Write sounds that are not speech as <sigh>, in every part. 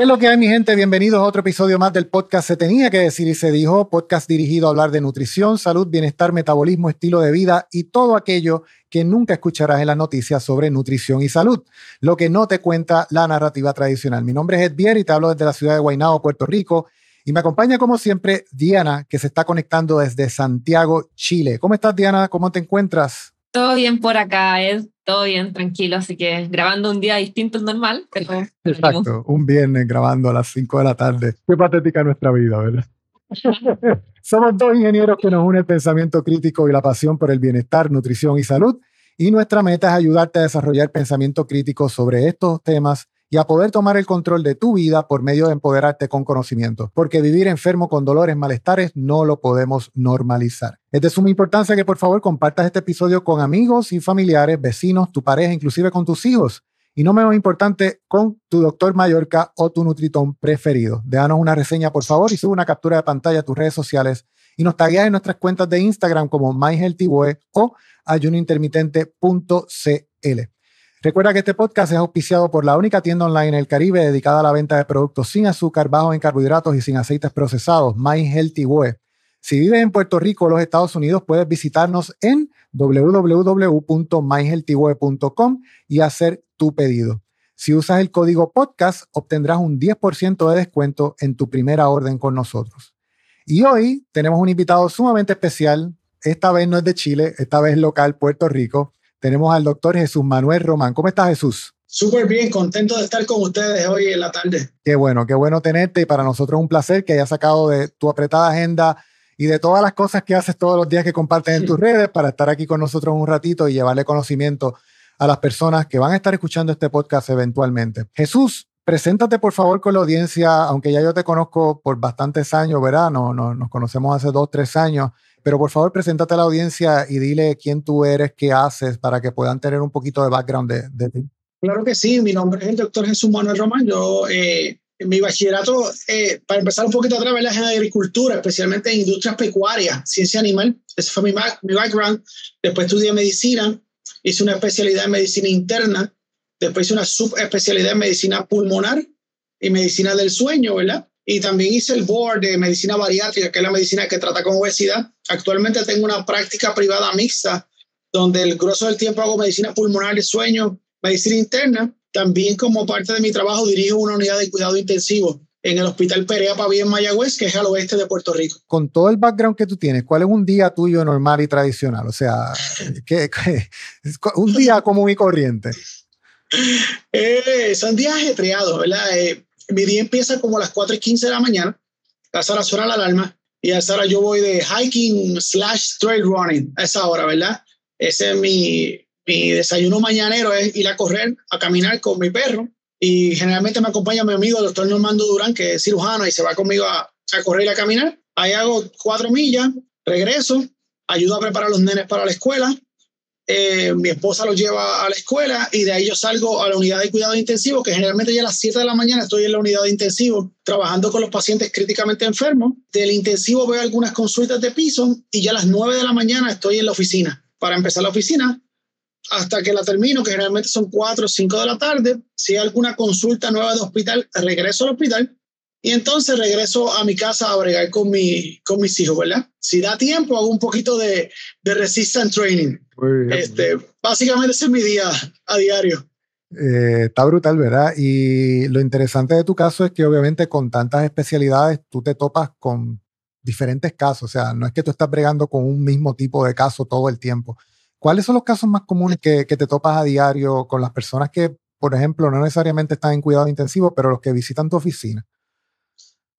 ¿Qué es lo que hay, mi gente? Bienvenidos a otro episodio más del podcast Se Tenía que Decir y Se Dijo, podcast dirigido a hablar de nutrición, salud, bienestar, metabolismo, estilo de vida y todo aquello que nunca escucharás en las noticias sobre nutrición y salud, lo que no te cuenta la narrativa tradicional. Mi nombre es Ed Bier y te hablo desde la ciudad de Guaynabo, Puerto Rico. Y me acompaña, como siempre, Diana, que se está conectando desde Santiago, Chile. ¿Cómo estás, Diana? ¿Cómo te encuentras? Todo bien por acá, Ed todo bien, tranquilo, así que grabando un día distinto al normal. Pero Exacto, un viernes grabando a las 5 de la tarde. Qué patética nuestra vida, ¿verdad? <laughs> Somos dos ingenieros que nos unen el pensamiento crítico y la pasión por el bienestar, nutrición y salud. Y nuestra meta es ayudarte a desarrollar pensamiento crítico sobre estos temas y a poder tomar el control de tu vida por medio de empoderarte con conocimiento, porque vivir enfermo con dolores, malestares, no lo podemos normalizar. Es de suma importancia que por favor compartas este episodio con amigos y familiares, vecinos, tu pareja, inclusive con tus hijos. Y no menos importante, con tu doctor Mallorca o tu Nutritón preferido. Déjanos una reseña, por favor, y sube una captura de pantalla a tus redes sociales y nos tagueas en nuestras cuentas de Instagram como MyHealthyWay o ayunointermitente.cl. Recuerda que este podcast es auspiciado por la única tienda online en el Caribe dedicada a la venta de productos sin azúcar, bajos en carbohidratos y sin aceites procesados, My Healthy. Si vives en Puerto Rico o los Estados Unidos, puedes visitarnos en www.myhealthyway.com y hacer tu pedido. Si usas el código podcast, obtendrás un 10% de descuento en tu primera orden con nosotros. Y hoy tenemos un invitado sumamente especial. Esta vez no es de Chile, esta vez local, Puerto Rico tenemos al doctor Jesús Manuel Román. ¿Cómo estás, Jesús? Súper bien, contento de estar con ustedes hoy en la tarde. Qué bueno, qué bueno tenerte y para nosotros es un placer que hayas sacado de tu apretada agenda y de todas las cosas que haces todos los días que compartes en tus redes para estar aquí con nosotros un ratito y llevarle conocimiento a las personas que van a estar escuchando este podcast eventualmente. Jesús, preséntate por favor con la audiencia, aunque ya yo te conozco por bastantes años, ¿verdad? No, no, nos conocemos hace dos, tres años. Pero por favor, preséntate a la audiencia y dile quién tú eres, qué haces, para que puedan tener un poquito de background de, ti. Claro que sí, mi nombre es el doctor Jesús Manuel Román. Yo, eh, mi bachillerato, eh, para empezar un poquito atrás, es en agricultura, especialmente en industrias pecuarias, ciencia animal. Ese fue mi, mi background. Después estudié medicina, hice una especialidad en medicina interna, después hice una subespecialidad en medicina pulmonar y medicina del sueño, ¿verdad? Y también hice el board de medicina bariátrica, que es la medicina que trata con obesidad. Actualmente tengo una práctica privada mixta, donde el grosso del tiempo hago medicina pulmonar de sueño, medicina interna. También como parte de mi trabajo dirijo una unidad de cuidado intensivo en el Hospital Perea Paví en Mayagüez, que es al oeste de Puerto Rico. Con todo el background que tú tienes, ¿cuál es un día tuyo normal y tradicional? O sea, ¿qué, un día común y corriente. <laughs> Eh, son días ajetreados, ¿verdad? Eh, mi día empieza como a las 4 y 15 de la mañana. A esa hora suena la alarma y a esa hora yo voy de hiking slash trail running a esa hora, ¿verdad? Ese es mi, mi desayuno mañanero, es ir a correr, a caminar con mi perro. Y generalmente me acompaña mi amigo, el doctor Normando Durán, que es cirujano y se va conmigo a, a correr y a caminar. Ahí hago cuatro millas, regreso, ayudo a preparar a los nenes para la escuela, eh, mi esposa lo lleva a la escuela y de ahí yo salgo a la unidad de cuidado intensivo, que generalmente ya a las 7 de la mañana estoy en la unidad de intensivo trabajando con los pacientes críticamente enfermos. Del intensivo veo algunas consultas de piso y ya a las 9 de la mañana estoy en la oficina. Para empezar la oficina, hasta que la termino, que generalmente son 4 o 5 de la tarde. Si hay alguna consulta nueva de hospital, regreso al hospital y entonces regreso a mi casa a bregar con, mi, con mis hijos, ¿verdad? Si da tiempo, hago un poquito de, de resistance training. Este, básicamente ese es mi día a diario. Eh, está brutal, ¿verdad? Y lo interesante de tu caso es que obviamente con tantas especialidades tú te topas con diferentes casos, o sea, no es que tú estás bregando con un mismo tipo de caso todo el tiempo. ¿Cuáles son los casos más comunes que, que te topas a diario con las personas que, por ejemplo, no necesariamente están en cuidado intensivo, pero los que visitan tu oficina?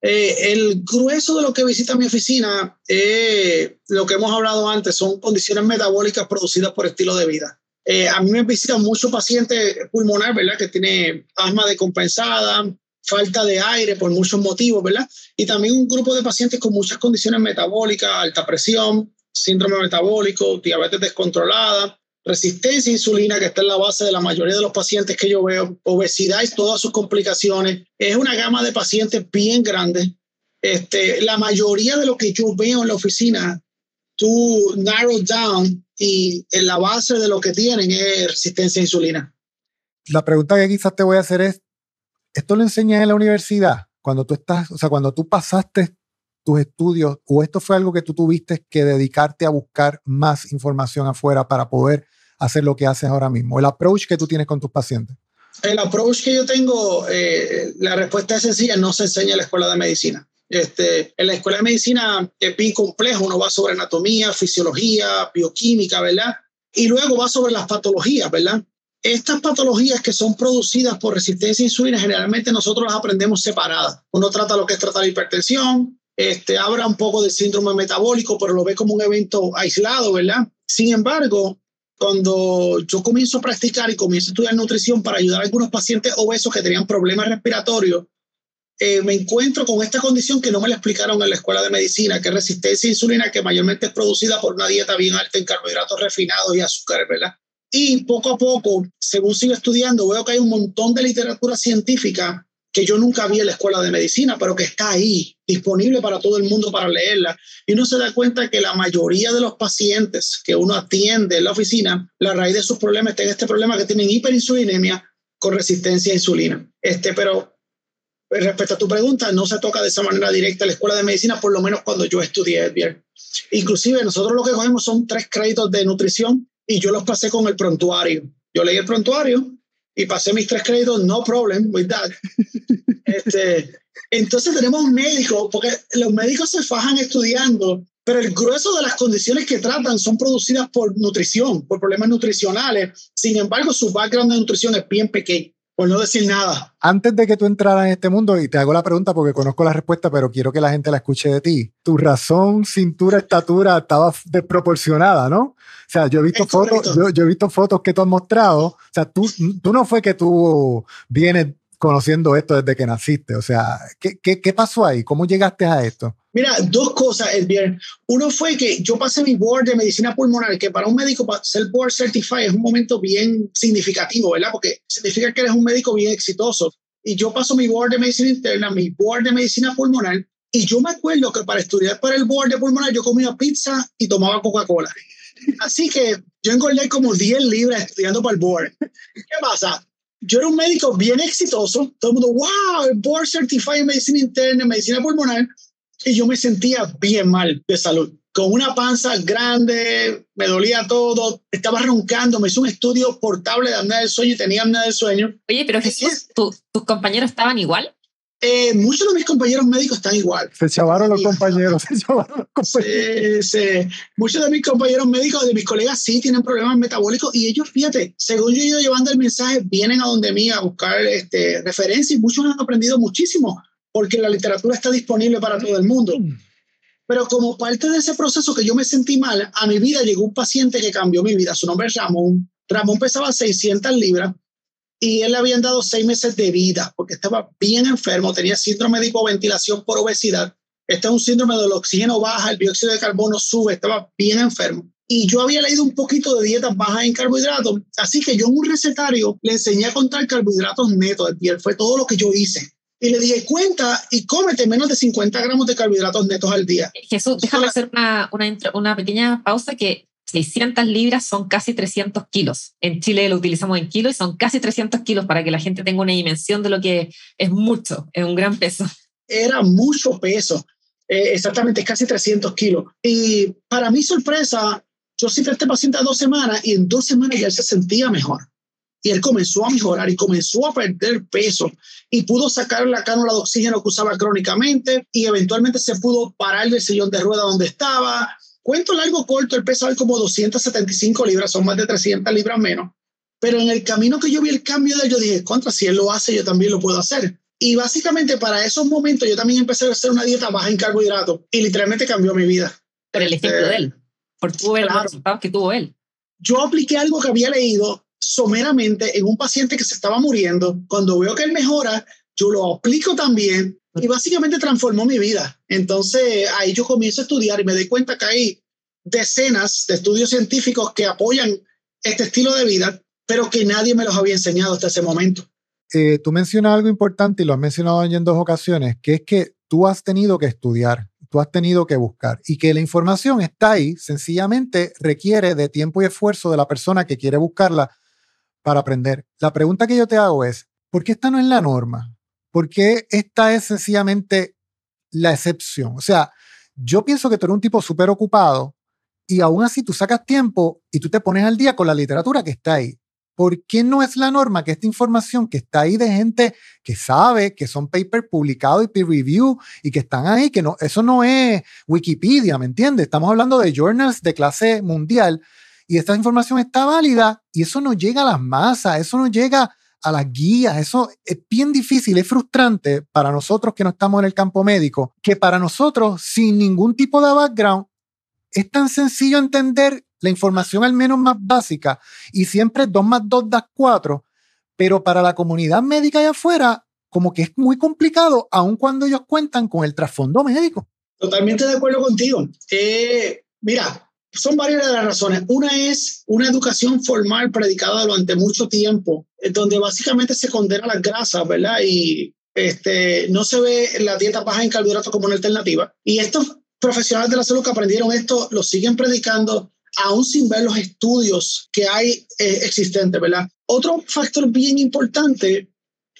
Eh, el grueso de lo que visita mi oficina, eh, lo que hemos hablado antes, son condiciones metabólicas producidas por estilo de vida. Eh, a mí me visitan muchos pacientes pulmonar, ¿verdad? Que tiene asma decompensada, falta de aire por muchos motivos, ¿verdad? Y también un grupo de pacientes con muchas condiciones metabólicas, alta presión, síndrome metabólico, diabetes descontrolada, resistencia a insulina, que está en la base de la mayoría de los pacientes que yo veo, obesidad y todas sus complicaciones. Es una gama de pacientes bien grande. Este, la mayoría de lo que yo veo en la oficina, tú narrow down y en la base de lo que tienen es resistencia a insulina. La pregunta que quizás te voy a hacer es, ¿esto lo enseñas en la universidad? Cuando tú estás, o sea, cuando tú pasaste tus estudios o esto fue algo que tú tuviste que dedicarte a buscar más información afuera para poder hacer lo que haces ahora mismo? El approach que tú tienes con tus pacientes. El approach que yo tengo, eh, la respuesta es sencilla, no se enseña en la escuela de medicina. Este, en la escuela de medicina es bien complejo, uno va sobre anatomía, fisiología, bioquímica, ¿verdad? Y luego va sobre las patologías, ¿verdad? Estas patologías que son producidas por resistencia a insulina, generalmente nosotros las aprendemos separadas. Uno trata lo que es tratar hipertensión, este, habla un poco del síndrome metabólico, pero lo ve como un evento aislado, ¿verdad? Sin embargo, cuando yo comienzo a practicar y comienzo a estudiar nutrición para ayudar a algunos pacientes obesos que tenían problemas respiratorios, eh, me encuentro con esta condición que no me la explicaron en la escuela de medicina, que es resistencia a insulina, que mayormente es producida por una dieta bien alta en carbohidratos refinados y azúcares, ¿verdad? Y poco a poco, según sigo estudiando, veo que hay un montón de literatura científica que yo nunca vi en la escuela de medicina, pero que está ahí, disponible para todo el mundo para leerla. Y uno se da cuenta que la mayoría de los pacientes que uno atiende en la oficina, la raíz de sus problemas está en este problema que tienen hiperinsulinemia con resistencia a insulina. Este, pero pues, respecto a tu pregunta, no se toca de esa manera directa la escuela de medicina, por lo menos cuando yo estudié bien. Inclusive nosotros lo que cogemos son tres créditos de nutrición y yo los pasé con el prontuario. Yo leí el prontuario y pasé mis tres créditos, no problem with that. este, entonces tenemos médicos, porque los médicos se fajan estudiando, pero el grueso de las condiciones que tratan son producidas por nutrición, por problemas nutricionales. Sin embargo, su background de nutrición es bien pequeño por no decir nada. Antes de que tú entraras en este mundo, y te hago la pregunta porque conozco la respuesta, pero quiero que la gente la escuche de ti. Tu razón, cintura, estatura estaba desproporcionada, ¿no? O sea, yo he visto fotos, yo, he visto fotos que tú has mostrado. O sea, tú, tú no fue que tú vienes conociendo esto desde que naciste. O sea, ¿qué, qué, qué pasó ahí? ¿Cómo llegaste a esto? Mira, dos cosas, Edvier. Uno fue que yo pasé mi board de medicina pulmonar, que para un médico ser board certified es un momento bien significativo, ¿verdad? Porque significa que eres un médico bien exitoso. Y yo paso mi board de medicina interna, mi board de medicina pulmonar, y yo me acuerdo que para estudiar para el board de pulmonar yo comía pizza y tomaba Coca-Cola. Así que yo engordé como 10 libras estudiando para el board. ¿Qué pasa? Yo era un médico bien exitoso. Todo el mundo, wow, el board certified en medicina interna, medicina pulmonar y yo me sentía bien mal de salud, con una panza grande, me dolía todo, estaba roncando, me hizo un estudio portable de apnea del sueño y tenía apnea del sueño. Oye, pero Jesús, ¿tus compañeros estaban igual? Eh, muchos de mis compañeros médicos están igual. Se chavaron los compañeros, se chavaron los compañeros. Sí, sí. Muchos de mis compañeros médicos, de mis colegas, sí tienen problemas metabólicos y ellos, fíjate, según yo he ido llevando el mensaje, vienen a donde mí a buscar este, referencias y muchos han aprendido muchísimo porque la literatura está disponible para todo el mundo. Mm. Pero como parte de ese proceso que yo me sentí mal, a mi vida llegó un paciente que cambió mi vida. Su nombre es Ramón. Ramón pesaba 600 libras y él le habían dado seis meses de vida porque estaba bien enfermo, tenía síndrome de hipoventilación por obesidad. Este es un síndrome del oxígeno baja, el dióxido de carbono sube, estaba bien enfermo. Y yo había leído un poquito de dietas bajas en carbohidratos, así que yo en un recetario le enseñé a contar carbohidratos netos y fue todo lo que yo hice y le dije, cuenta y cómete menos de 50 gramos de carbohidratos netos al día. Jesús, déjame hacer una, una, una, pequeña pausa que 600 libras son casi 300 kilos. En Chile lo utilizamos en kilos y son casi 300 kilos para que la gente tenga una dimensión de lo que es mucho, es un gran peso. Era mucho peso, eh, exactamente, casi 300 kilos. Y para mi sorpresa, yo siempre este paciente a dos semanas y en dos semanas ya se sentía mejor. y él comenzó a mejorar y comenzó a perder peso y pudo sacar la cánula de oxígeno que usaba crónicamente y eventualmente se pudo parar del sillón de rueda donde estaba. Cuento largo corto, él pesaba como 275 libras, son más de 300 libras menos. Pero en el camino que yo vi el cambio de él, yo dije, contra, si él lo hace, yo también lo puedo hacer. Y básicamente para esos momentos yo también empecé a hacer una dieta baja en carbohidratos y literalmente cambió mi vida. Por el ejemplo de él, por tu claro. resultados que tuvo él. Yo apliqué algo que había leído someramente en un paciente que se estaba muriendo. Cuando veo que él mejora, yo lo aplico también y básicamente transformó mi vida. Entonces ahí yo comienzo a estudiar y me doy cuenta que hay decenas de estudios científicos que apoyan este estilo de vida, pero que nadie me los había enseñado hasta ese momento. Eh, tú mencionas algo importante y lo has mencionado en dos ocasiones, que es que tú has tenido que estudiar, tú has tenido que buscar y que la información está ahí, sencillamente requiere de tiempo y esfuerzo de la persona que quiere buscarla para aprender. La pregunta que yo te hago es, ¿por qué esta no es la norma? ¿Por qué esta es sencillamente la excepción? O sea, yo pienso que tú eres un tipo súper ocupado y aún así tú sacas tiempo y tú te pones al día con la literatura que está ahí. ¿Por qué no es la norma que esta información que está ahí de gente que sabe que son papers publicados y peer review y que están ahí, que no, eso no es Wikipedia, ¿me entiendes? Estamos hablando de journals de clase mundial y esta información está válida y eso no llega a las masas, eso no llega a las guías, eso es bien difícil, es frustrante para nosotros que no estamos en el campo médico, que para nosotros sin ningún tipo de background es tan sencillo entender la información al menos más básica y siempre 2 más 2 da 4, pero para la comunidad médica allá afuera como que es muy complicado aun cuando ellos cuentan con el trasfondo médico. Totalmente de acuerdo contigo. Eh, mira, son varias de las razones. Una es una educación formal predicada durante mucho tiempo, donde básicamente se condena las grasas, ¿verdad? Y este, no se ve la dieta baja en carbohidratos como una alternativa. Y estos profesionales de la salud que aprendieron esto lo siguen predicando aún sin ver los estudios que hay eh, existentes, ¿verdad? Otro factor bien importante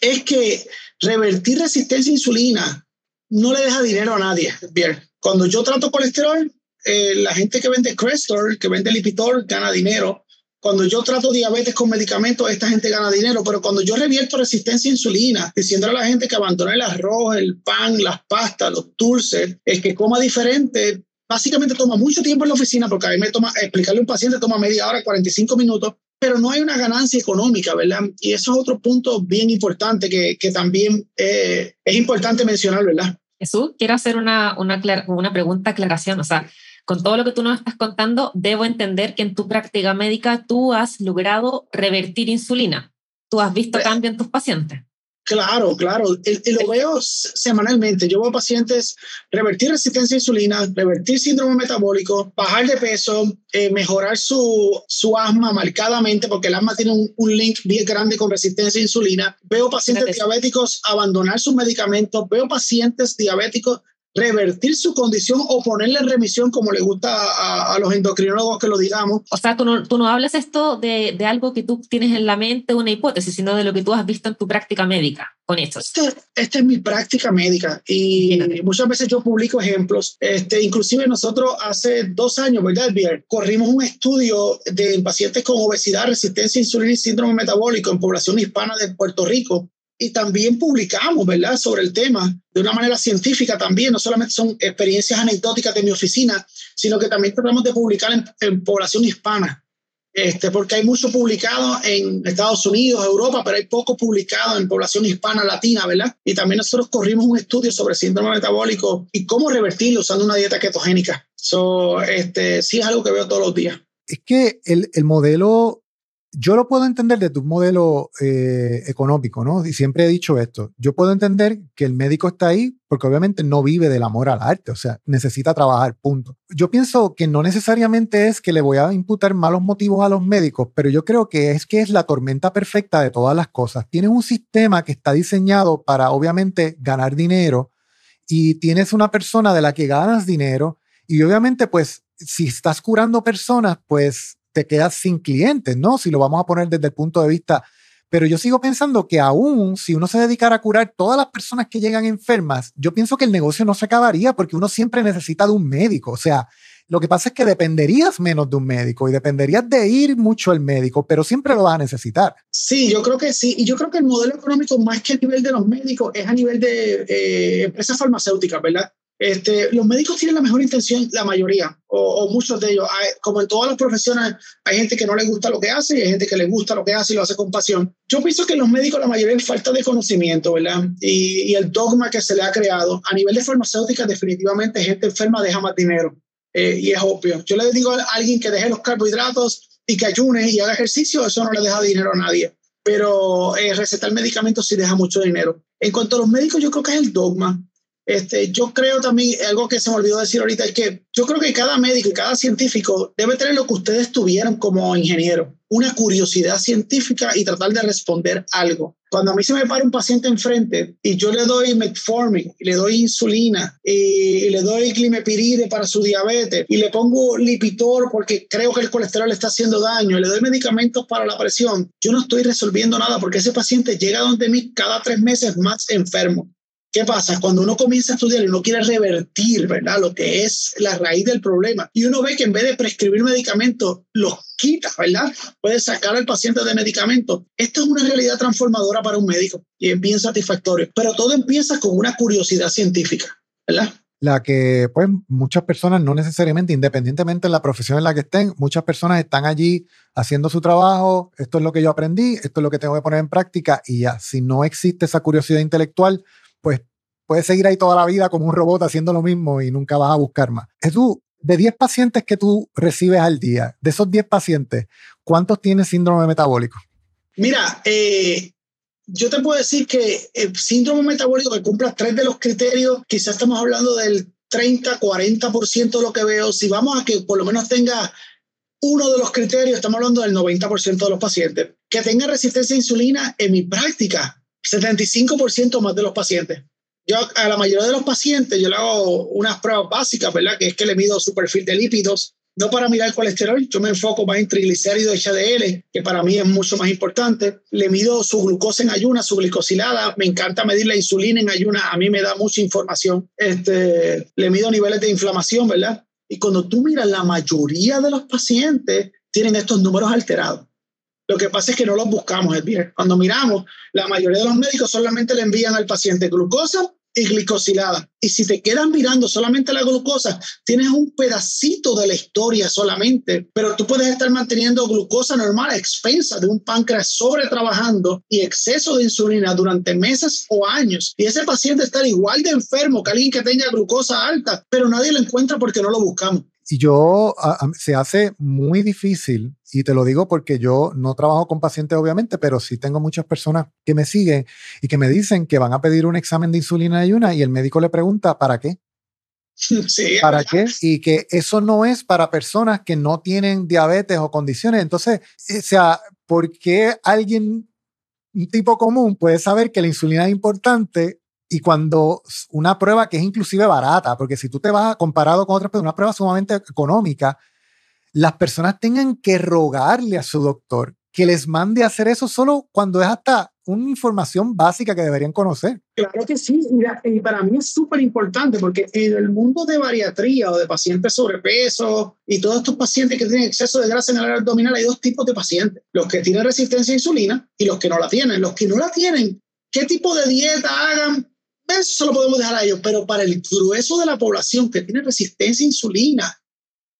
es que revertir resistencia a insulina no le deja dinero a nadie. Bien, cuando yo trato colesterol, eh, la gente que vende Crestor, que vende Lipitor, gana dinero. Cuando yo trato diabetes con medicamentos, esta gente gana dinero, pero cuando yo revierto resistencia a insulina, diciéndole a la gente que abandone el arroz, el pan, las pastas, los dulces, es que coma diferente, básicamente toma mucho tiempo en la oficina, porque a mí me toma, explicarle a un paciente toma media hora, 45 minutos, pero no hay una ganancia económica, ¿verdad? Y eso es otro punto bien importante que, que también eh, es importante mencionar, ¿verdad? Jesús, quiero hacer una, una, una pregunta, aclaración, o sea, con todo lo que tú nos estás contando, debo entender que en tu práctica médica tú has logrado revertir insulina. Tú has visto eh, cambio en tus pacientes. Claro, claro. Y lo veo semanalmente. Yo veo pacientes revertir resistencia a insulina, revertir síndrome metabólico, bajar de peso, eh, mejorar su, su asma marcadamente, porque el asma tiene un, un, link bien grande con resistencia a insulina. Veo pacientes diabéticos abandonar sus medicamentos. Veo pacientes diabéticos revertir su condición o ponerle en remisión como le gusta a, los endocrinólogos que lo digamos. O sea, tú no, tú no hablas esto de, de, algo que tú tienes en la mente, una hipótesis, sino de lo que tú has visto en tu práctica médica con esto. Este, esta es mi práctica médica y muchas veces yo publico ejemplos. Este, inclusive nosotros hace dos años, ¿verdad, Bier? Corrimos un estudio de pacientes con obesidad, resistencia a insulina y síndrome metabólico en población hispana de Puerto Rico y también publicamos, ¿verdad?, sobre el tema de una manera científica también. No solamente son experiencias anecdóticas de mi oficina, sino que también tratamos de publicar en, población hispana. Este, porque hay mucho publicado en Estados Unidos, Europa, pero hay poco publicado en población hispana latina, ¿verdad? Y también nosotros corrimos un estudio sobre síndrome metabólico y cómo revertirlo usando una dieta ketogénica. Este, sí es algo que veo todos los días. Es que el modelo yo lo puedo entender desde un modelo eh, económico, ¿no? Y siempre he dicho esto. Yo puedo entender que el médico está ahí porque obviamente no vive del amor al arte, o sea, necesita trabajar, punto. Yo pienso que no necesariamente es que le voy a imputar malos motivos a los médicos, pero yo creo que es que es la tormenta perfecta de todas las cosas. Tienes un sistema que está diseñado para obviamente ganar dinero y tienes una persona de la que ganas dinero y obviamente pues si estás curando personas, pues te quedas sin clientes, ¿no? Si lo vamos a poner desde el punto de vista. Pero yo sigo pensando que aún si uno se dedicara a curar todas las personas que llegan enfermas, yo pienso que el negocio no se acabaría porque uno siempre necesita de un médico. O sea, Lo que pasa es que dependerías menos de un médico y dependerías de ir mucho al médico, pero siempre lo vas a necesitar. Sí, yo creo que sí. Y yo creo que el modelo económico, más que a nivel de los médicos, es a nivel de eh, empresas farmacéuticas, ¿verdad? Este, los médicos tienen la mejor intención, la mayoría, o, muchos de ellos. como en todas las profesiones, hay gente que no le gusta lo que hace y hay gente que le gusta lo que hace y lo hace con pasión. Yo pienso que los médicos, la mayoría es falta de conocimiento, ¿verdad? Y, el dogma que se le ha creado. A nivel de farmacéuticas, definitivamente, gente enferma deja más dinero. Eh, y es obvio. Yo le digo a alguien que deje los carbohidratos y que ayune y haga ejercicio, eso no le deja dinero a nadie. Pero eh, recetar medicamentos sí deja mucho dinero. En cuanto a los médicos, yo creo que es el dogma. Este, yo creo también, algo que se me olvidó decir ahorita, es que yo creo que cada médico y cada científico debe tener lo que ustedes tuvieron como ingeniero, una curiosidad científica y tratar de responder algo. Cuando a mí se me para un paciente enfrente y yo le doy metformin, y le doy insulina y, le doy climepiride para su diabetes y le pongo lipitor porque creo que el colesterol le está haciendo daño, y le doy medicamentos para la presión, yo no estoy resolviendo nada porque ese paciente llega donde mí cada tres meses más enfermo. ¿Qué pasa? Cuando uno comienza a estudiar y uno quiere revertir, ¿verdad? Lo que es la raíz del problema. Y uno ve que en vez de prescribir medicamentos, los quita, ¿verdad? Puede sacar al paciente de medicamentos. Esto es una realidad transformadora para un médico y es bien satisfactorio. Pero todo empieza con una curiosidad científica, ¿verdad? La que, pues, muchas personas, no necesariamente, independientemente de la profesión en la que estén, muchas personas están allí haciendo su trabajo, esto es lo que yo aprendí, esto es lo que tengo que poner en práctica y ya, si no existe esa curiosidad intelectual, pues puedes seguir ahí toda la vida como un robot haciendo lo mismo y nunca vas a buscar más. Jesús, de 10 pacientes que tú recibes al día, de esos 10 pacientes, ¿cuántos tienen síndrome metabólico? Mira, eh, yo te puedo decir que el síndrome metabólico que cumpla tres de los criterios, quizás estamos hablando del 30, 40% de lo que veo. Si vamos a que por lo menos tenga uno de los criterios, estamos hablando del 90% de los pacientes. Que tenga resistencia a insulina, en mi práctica, 75% más de los pacientes. Yo a la mayoría de los pacientes yo le hago unas pruebas básicas, ¿verdad? Que es que le mido su perfil de lípidos, no para mirar el colesterol, yo me enfoco más en triglicéridos HDL, que para mí es mucho más importante. Le mido su glucosa en ayuna, su glicosilada. Me encanta medir la insulina en ayuna, a mí me da mucha información. Este, le mido niveles de inflamación, ¿verdad? Y cuando tú miras, la mayoría de los pacientes tienen estos números alterados. Lo que pasa es que no los buscamos, el bien. Cuando miramos, la mayoría de los médicos solamente le envían al paciente glucosa y glicosilada. Y si te quedan mirando solamente la glucosa, tienes un pedacito de la historia solamente, pero tú puedes estar manteniendo glucosa normal a expensa de un páncreas sobretrabajando y exceso de insulina durante meses o años. Y ese paciente está igual de enfermo que alguien que tenga glucosa alta, pero nadie lo encuentra porque no lo buscamos. Y yo, se hace muy difícil, y te lo digo porque yo no trabajo con pacientes obviamente, pero sí tengo muchas personas que me siguen y que me dicen que van a pedir un examen de insulina y una y el médico le pregunta, ¿para qué? <laughs> Sí, ¿Para qué? Y que eso no es para personas que no tienen diabetes o condiciones. Entonces, eh, o sea, ¿por qué alguien, un tipo común, puede saber que la insulina es importante y cuando una prueba que es inclusive barata, porque si tú te vas comparado con otras pruebas, una prueba sumamente económica, las personas tengan que rogarle a su doctor que les mande a hacer eso solo cuando es hasta una información básica que deberían conocer. Claro que sí, y para mí es súper importante porque en el mundo de bariatría o de pacientes sobrepeso y todos estos pacientes que tienen exceso de grasa en el área abdominal, hay dos tipos de pacientes, los que tienen resistencia a insulina y los que no la tienen. Los que no la tienen, ¿qué tipo de dieta hagan? Eso lo podemos dejar a ellos, pero para el grueso de la población que tiene resistencia a insulina,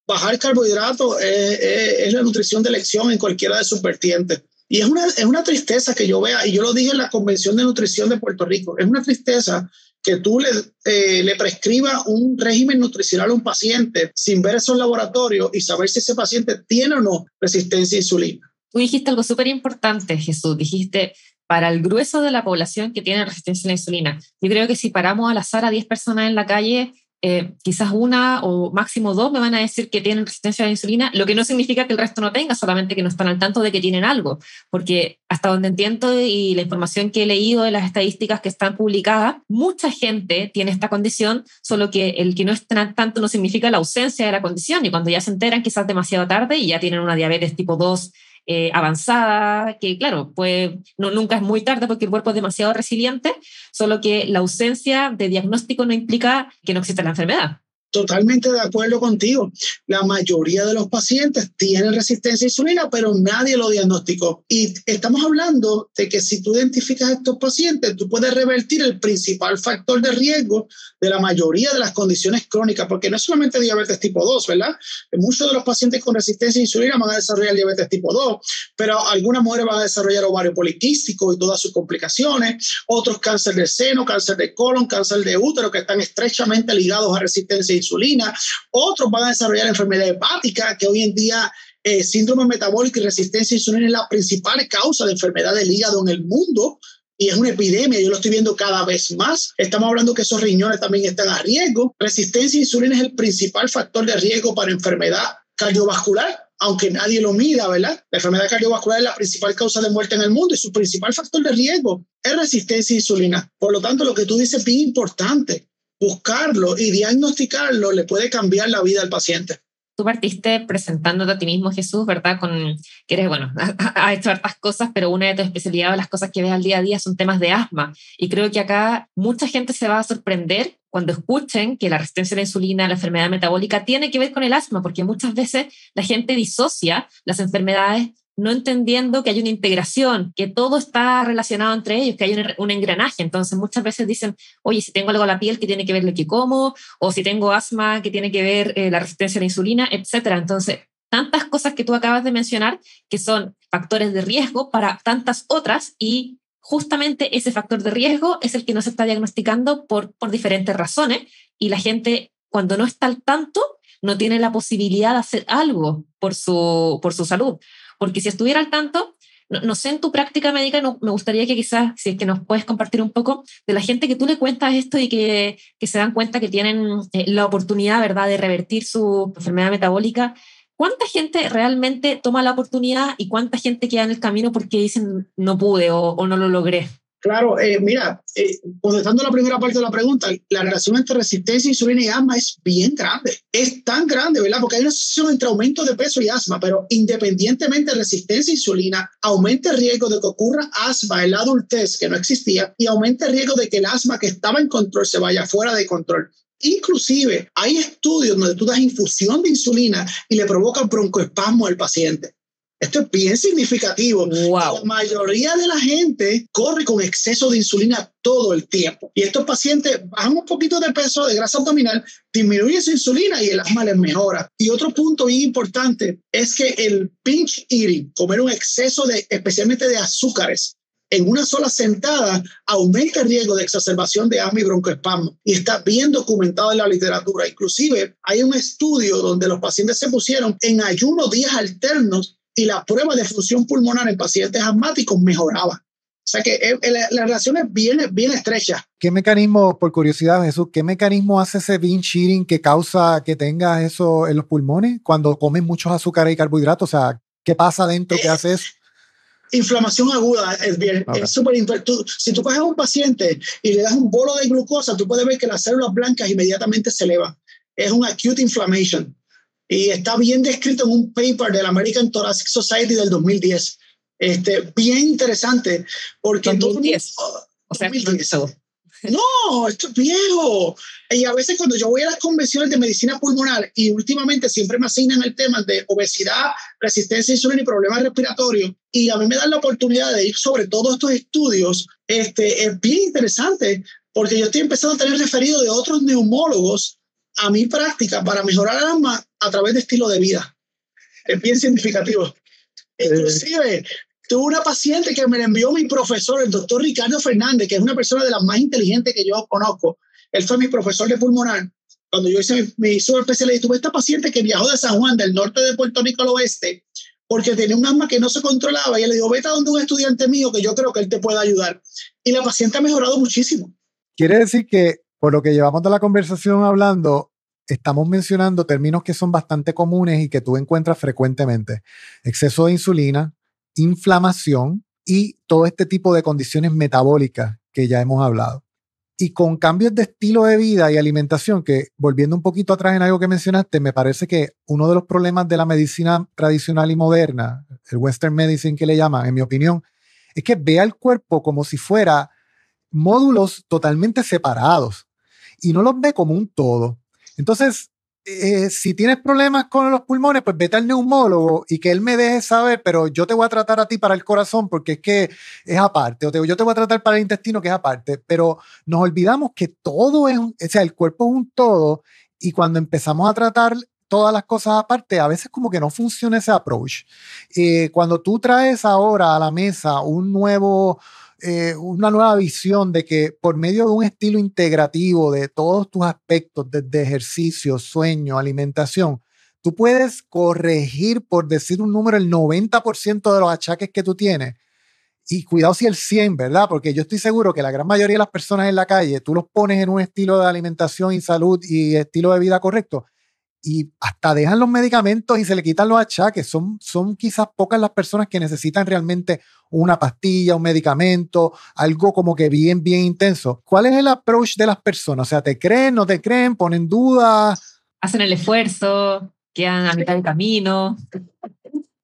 bajar carbohidratos es, es, la nutrición de elección en cualquiera de sus vertientes. Y es una, es una tristeza que yo vea, y yo lo dije en la Convención de Nutrición de Puerto Rico, es una tristeza que tú le, eh, le prescribas un régimen nutricional a un paciente sin ver esos laboratorios y saber si ese paciente tiene o no resistencia a insulina. Tú dijiste algo súper importante, Jesús. Dijiste, para el grueso de la población que tiene resistencia a la insulina. Yo creo que si paramos al azar a 10 personas en la calle, eh, quizás una o máximo dos me van a decir que tienen resistencia a la insulina, lo que no significa que el resto no tenga, solamente que no están al tanto de que tienen algo, porque hasta donde entiendo y la información que he leído de las estadísticas que están publicadas, mucha gente tiene esta condición, solo que el que no estén tanto no significa la ausencia de la condición, y cuando ya se enteran quizás demasiado tarde y ya tienen una diabetes tipo 2 eh, avanzada, que claro, pues no, nunca es muy tarde porque el cuerpo es demasiado resiliente, solo que la ausencia de diagnóstico no implica que no exista la enfermedad. Totalmente de acuerdo contigo. La mayoría de los pacientes tienen resistencia a insulina, pero nadie lo diagnosticó. Y estamos hablando de que si tú identificas a estos pacientes, tú puedes revertir el principal factor de riesgo de la mayoría de las condiciones crónicas, porque no es solamente diabetes tipo 2, ¿verdad? Muchos de los pacientes con resistencia a insulina van a desarrollar diabetes tipo 2, pero algunas mujeres van a desarrollar ovario poliquístico y todas sus complicaciones, otros cáncer de seno, cáncer de colon, cáncer de útero, que están estrechamente ligados a resistencia a insulina, otros van a desarrollar enfermedad hepática, que hoy en día eh, síndrome metabólico y resistencia a insulina es la principal causa de enfermedad del hígado en el mundo y es una epidemia, yo lo estoy viendo cada vez más. Estamos hablando que esos riñones también están a riesgo. Resistencia a insulina es el principal factor de riesgo para enfermedad cardiovascular, aunque nadie lo mida, ¿verdad? La enfermedad cardiovascular es la principal causa de muerte en el mundo y su principal factor de riesgo es resistencia a insulina. Por lo tanto, lo que tú dices es bien importante buscarlo y diagnosticarlo le puede cambiar la vida al paciente. Tú partiste presentándote a ti mismo, Jesús, ¿verdad? Con que eres, bueno, <laughs> ha hecho hartas cosas, pero una de tus especialidades, las cosas que ves al día a día son temas de asma. Y creo que acá mucha gente se va a sorprender cuando escuchen que la resistencia a la insulina, la enfermedad metabólica, tiene que ver con el asma, porque muchas veces la gente disocia las enfermedades no entendiendo que hay una integración, que todo está relacionado entre ellos, que hay un, engranaje. Entonces muchas veces dicen, oye, si tengo algo en la piel que tiene que ver lo que como, o si tengo asma que tiene que ver eh, la resistencia a la insulina, etc. Entonces, tantas cosas que tú acabas de mencionar que son factores de riesgo para tantas otras y justamente ese factor de riesgo es el que no se está diagnosticando por, por diferentes razones y la gente cuando no está al tanto no tiene la posibilidad de hacer algo por su, por su salud. Porque si estuviera al tanto, no, sé, en tu práctica médica, no, me gustaría que quizás, si es que nos puedes compartir un poco de la gente que tú le cuentas esto y que, se dan cuenta que tienen eh, la oportunidad, ¿verdad?, de revertir su enfermedad metabólica. ¿Cuánta gente realmente toma la oportunidad y cuánta gente queda en el camino porque dicen no pude o no lo logré? Claro, eh, mira, eh, contestando la primera parte de la pregunta, la relación entre resistencia, insulina y asma es bien grande. Es tan grande, ¿verdad? Porque hay una asociación entre aumento de peso y asma, pero independientemente de resistencia a insulina, aumenta el riesgo de que ocurra asma en la adultez, que no existía, y aumenta el riesgo de que el asma que estaba en control se vaya fuera de control. Inclusive hay estudios donde tú das infusión de insulina y le provocan broncoespasmo al paciente. Esto es bien significativo. La mayoría de la gente corre con exceso de insulina todo el tiempo. Y estos pacientes bajan un poquito de peso de grasa abdominal, disminuyen su insulina y el asma les mejora. Y otro punto bien importante es que el pinch eating, comer un exceso de, especialmente de azúcares, en una sola sentada aumenta el riesgo de exacerbación de asma y broncoespasmo y está bien documentado en la literatura. Inclusive hay un estudio donde los pacientes se pusieron en ayuno días alternos y la prueba de función pulmonar en pacientes asmáticos mejoraba. O sea que eh, eh, la, relación es bien, bien estrecha. ¿Qué mecanismo, por curiosidad, Jesús, qué mecanismo hace ese binge eating que causa que tengas eso en los pulmones cuando comes muchos azúcares y carbohidratos? O sea, ¿qué pasa dentro que eh, hace eso? Inflamación aguda es bien, es súper. Si tú coges a un paciente y le das un bolo de glucosa, tú puedes ver que las células blancas inmediatamente se elevan. Es un acute inflammation y está bien descrito en un paper del American Thoracic Society del 2010. Este, bien interesante, porque... 2010. o sea, No, esto es viejo. Y a veces cuando yo voy a las convenciones de medicina pulmonar y últimamente siempre me asignan el tema de obesidad, resistencia a insulina y problemas respiratorios, y a mí me dan la oportunidad de ir sobre todos estos estudios, este, es bien interesante porque yo estoy empezando a tener referido de otros neumólogos a mi práctica para mejorar el alma a través de estilo de vida. Es bien significativo. Inclusive, tuve una paciente que me la envió mi profesor, el doctor Ricardo Fernández, que es una persona de las más inteligentes que yo conozco. Él fue mi profesor de pulmonar. Cuando yo hice mi, subespecialidad, tuve esta paciente que viajó de San Juan, del norte de Puerto Rico al oeste, porque tenía un asma que no se controlaba. Y él le dijo, vete a donde un estudiante mío que yo creo que él te puede ayudar. Y la paciente ha mejorado muchísimo. Quiere decir que por lo que llevamos de la conversación hablando, estamos mencionando términos que son bastante comunes y que tú encuentras frecuentemente. Exceso de insulina, inflamación y todo este tipo de condiciones metabólicas que ya hemos hablado. Y con cambios de estilo de vida y alimentación, que volviendo un poquito atrás en algo que mencionaste, me parece que uno de los problemas de la medicina tradicional y moderna, el Western Medicine que le llaman, en mi opinión, es que ve al cuerpo como si fuera módulos totalmente separados y no los ve como un todo. Entonces, eh, si tienes problemas con los pulmones, pues vete al neumólogo y que él me deje saber, pero yo te voy a tratar a ti para el corazón porque es que es aparte, o yo te voy a tratar para el intestino que es aparte, pero nos olvidamos que todo es, o sea, el cuerpo es un todo y cuando empezamos a tratar todas las cosas aparte, a veces como que no funciona ese approach. Eh, cuando tú traes ahora a la mesa un nuevo eh, una nueva visión de que por medio de un estilo integrativo de todos tus aspectos, desde ejercicio, sueño, alimentación, tú puedes corregir, por decir un número, el 90% de los achaques que tú tienes. Y cuidado si el 100, ¿verdad? Porque yo estoy seguro que la gran mayoría de las personas en la calle, tú los pones en un estilo de alimentación y salud y estilo de vida correcto y hasta dejan los medicamentos y se le quitan los achaques. Son, son quizás pocas las personas que necesitan realmente una pastilla, un medicamento, algo como que bien, bien intenso. ¿Cuál es el approach de las personas? O sea, ¿te creen, no te creen, ponen dudas? Hacen el esfuerzo, quedan a mitad del camino.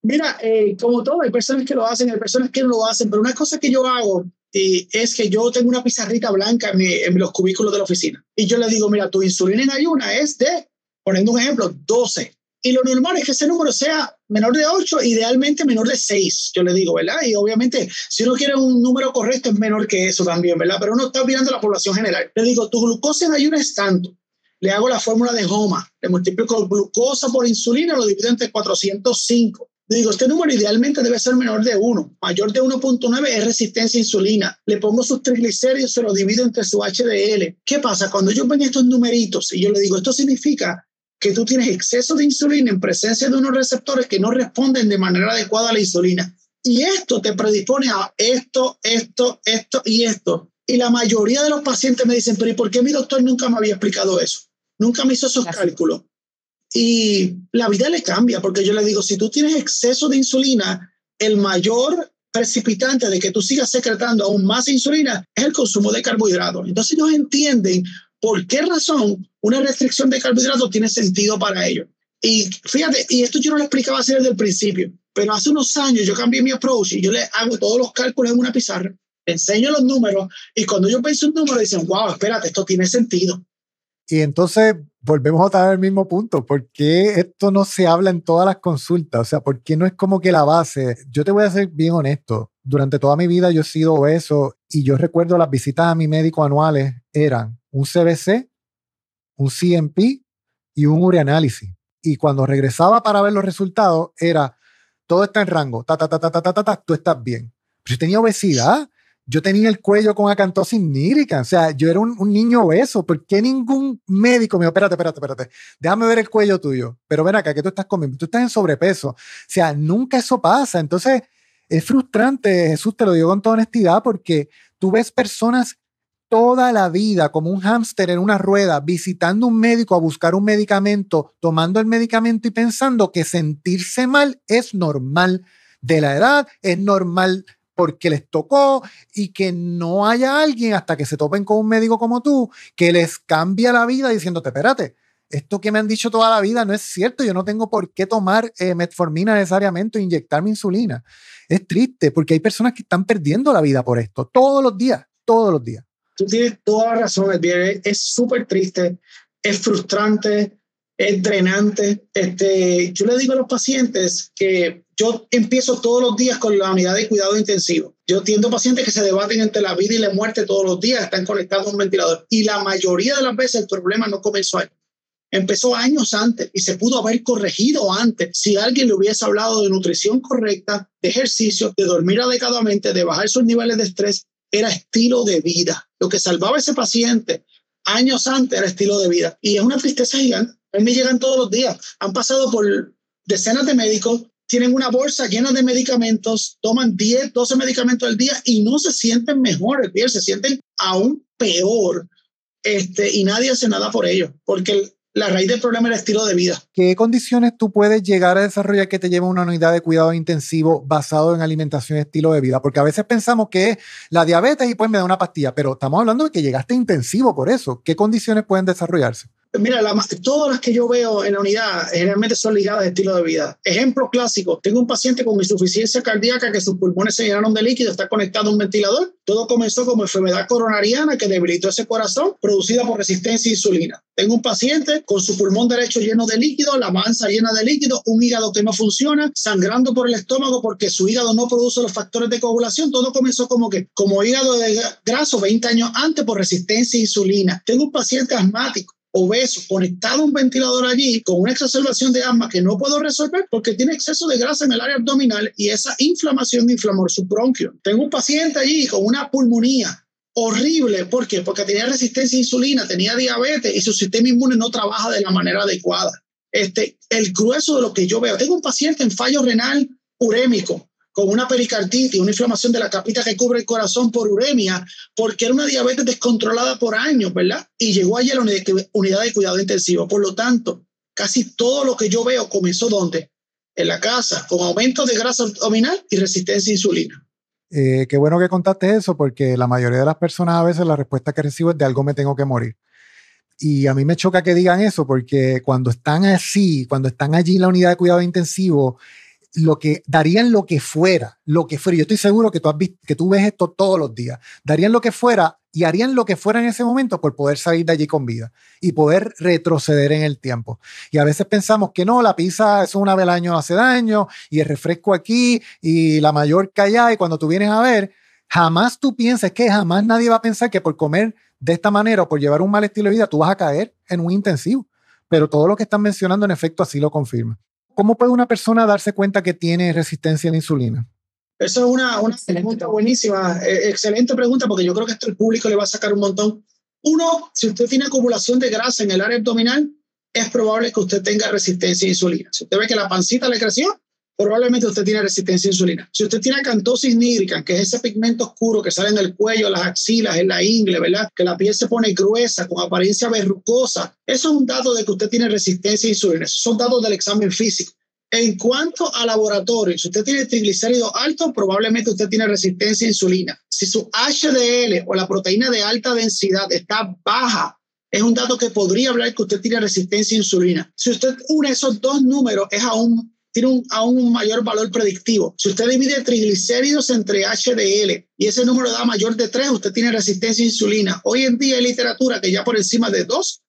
Mira, eh, como todo, hay personas que lo hacen, hay personas que no lo hacen, pero una cosa que yo hago eh, es que yo tengo una pizarrita blanca en, en los cubículos de la oficina y yo le digo, mira, tu insulina en ayuna es de poniendo un ejemplo, 12. Y lo normal es que ese número sea menor de 8, idealmente menor de 6, yo le digo, ¿verdad? Y obviamente, si uno quiere un número correcto, es menor que eso también, ¿verdad? Pero uno está mirando la población general. Le digo, tu glucosa en ayuno es tanto. Le hago la fórmula de Homa, le multiplico glucosa por insulina, lo divido entre 405. Le digo, este número idealmente debe ser menor de 1. Mayor de 1.9 es resistencia a insulina. Le pongo sus triglicéridos, se lo divido entre su HDL. ¿Qué pasa? Cuando yo ven estos numeritos y yo le digo, esto significa que tú tienes exceso de insulina en presencia de unos receptores que no responden de manera adecuada a la insulina. Y esto te predispone a esto, esto, esto y esto. Y la mayoría de los pacientes me dicen, pero ¿y por qué mi doctor nunca me había explicado eso? Nunca me hizo esos cálculos. Y la vida le cambia, porque yo le digo, si tú tienes exceso de insulina, el mayor precipitante de que tú sigas secretando aún más insulina es el consumo de carbohidratos. Entonces ellos entienden por qué razón una restricción de carbohidratos tiene sentido para ellos. Y fíjate, y esto yo no lo explicaba así desde el principio, pero hace unos años yo cambié mi approach y yo le hago todos los cálculos en una pizarra, enseño los números y cuando yo pienso un número dicen, wow, espérate, esto tiene sentido. Y entonces volvemos a estar al mismo punto. ¿Por qué esto no se habla en todas las consultas? O sea, ¿por qué no es como que la base? Yo te voy a ser bien honesto. Durante toda mi vida yo he sido eso y yo recuerdo las visitas a mi médico anuales eran un CBC, un CMP y un ureanálisis. Y cuando regresaba para ver los resultados, era todo está en rango, ta, ta, ta, ta, ta, ta, ta, tú estás bien. Pero yo tenía obesidad, yo tenía el cuello con acantosis nírica, o sea, yo era un, niño obeso. ¿Por qué ningún médico me dijo, espérate, espérate, espérate, déjame ver el cuello tuyo? Pero ven acá, que tú estás comiendo, tú estás en sobrepeso. O sea, nunca eso pasa. Entonces, es frustrante, Jesús, te lo digo con toda honestidad, porque tú ves personas toda la vida como un hámster en una rueda, visitando un médico a buscar un medicamento, tomando el medicamento y pensando que sentirse mal es normal de la edad, es normal porque les tocó y que no haya alguien hasta que se topen con un médico como tú que les cambia la vida diciéndote, espérate, esto que me han dicho toda la vida no es cierto, yo no tengo por qué tomar eh, metformina necesariamente o inyectarme insulina. Es triste porque hay personas que están perdiendo la vida por esto todos los días, todos los días. Tú tienes toda la razón, Es súper triste, es frustrante, es drenante. Este, yo le digo a los pacientes que yo empiezo todos los días con la unidad de cuidado intensivo. Yo atiendo pacientes que se debaten entre la vida y la muerte todos los días, están conectados a un ventilador. Y la mayoría de las veces el problema no comenzó ahí. Empezó años antes y se pudo haber corregido antes si alguien le hubiese hablado de nutrición correcta, de ejercicio, de dormir adecuadamente, de bajar sus niveles de estrés. Era estilo de vida. Lo que salvaba ese paciente años antes era estilo de vida. Y es una tristeza gigante. A mí llegan todos los días. Han pasado por decenas de médicos, tienen una bolsa llena de medicamentos, toman 10, 12 medicamentos al día y no se sienten mejores, se sienten aún peor. Este, y nadie hace nada por ello, porque la raíz del problema es el estilo de vida. ¿Qué condiciones tú puedes llegar a desarrollar que te lleve a una unidad de cuidado intensivo basado en alimentación y estilo de vida? Porque a veces pensamos que es la diabetes y pues me da una pastilla, pero estamos hablando de que llegaste intensivo por eso. ¿Qué condiciones pueden desarrollarse? Mira, la, todas las que yo veo en la unidad generalmente son ligadas a estilo de vida. Ejemplo clásico, tengo un paciente con insuficiencia cardíaca que sus pulmones se llenaron de líquido, está conectado a un ventilador. Todo comenzó como enfermedad coronariana que debilitó ese corazón producida por resistencia a insulina. Tengo un paciente con su pulmón derecho lleno de líquido, la mansa llena de líquido, un hígado que no funciona, sangrando por el estómago porque su hígado no produce los factores de coagulación. Todo comenzó como que como hígado de graso 20 años antes por resistencia a insulina. Tengo un paciente asmático obeso, conectado a un ventilador allí con una exacerbación de asma que no puedo resolver porque tiene exceso de grasa en el área abdominal y esa inflamación inflamó su bronquio. Tengo un paciente allí con una pulmonía horrible. ¿Por qué? Porque tenía resistencia a insulina, tenía diabetes y su sistema inmune no trabaja de la manera adecuada. Este, el grueso de lo que yo veo. Tengo un paciente en fallo renal urémico con una pericarditis, una inflamación de la capita que cubre el corazón por uremia, porque era una diabetes descontrolada por años, ¿verdad? Y llegó allí a la unidad de cuidado intensivo. Por lo tanto, casi todo lo que yo veo comenzó donde? En la casa, con aumento de grasa abdominal y resistencia a insulina. Eh, qué bueno que contaste eso, porque la mayoría de las personas a veces la respuesta que recibo es de algo me tengo que morir. Y a mí me choca que digan eso, porque cuando están así, cuando están allí en la unidad de cuidado intensivo, lo que darían lo que fuera, lo que fuera. Yo estoy seguro que tú, has que tú ves esto todos los días. Darían lo que fuera y harían lo que fuera en ese momento por poder salir de allí con vida y poder retroceder en el tiempo. Y a veces pensamos que no, la pizza es una vez al año hace daño y el refresco aquí y la mayor allá y cuando tú vienes a ver, jamás tú piensas que jamás nadie va a pensar que por comer de esta manera o por llevar un mal estilo de vida tú vas a caer en un intensivo. Pero todo lo que están mencionando en efecto así lo confirma. ¿Cómo puede una persona darse cuenta que tiene resistencia a la insulina? Esa es una, una pregunta buenísima, eh, excelente pregunta, porque yo creo que esto el público le va a sacar un montón. Uno, si usted tiene acumulación de grasa en el área abdominal, es probable que usted tenga resistencia a insulina. Si usted ve que la pancita le creció, probablemente usted tiene resistencia a insulina. Si usted tiene acantosis nígrica, que es ese pigmento oscuro que sale en el cuello, las axilas, en la ingle, ¿verdad? Que la piel se pone gruesa, con apariencia verrucosa, eso es un dato de que usted tiene resistencia a insulina. Esos son datos del examen físico. En cuanto a laboratorio, si usted tiene triglicéridos altos, probablemente usted tiene resistencia a insulina. Si su HDL o la proteína de alta densidad está baja, es un dato que podría hablar que usted tiene resistencia a insulina. Si usted une esos dos números, es aún tiene un, aún un mayor valor predictivo. Si usted divide triglicéridos entre HDL y ese número da mayor de 3, usted tiene resistencia a insulina. Hoy en día hay literatura que ya por encima de 2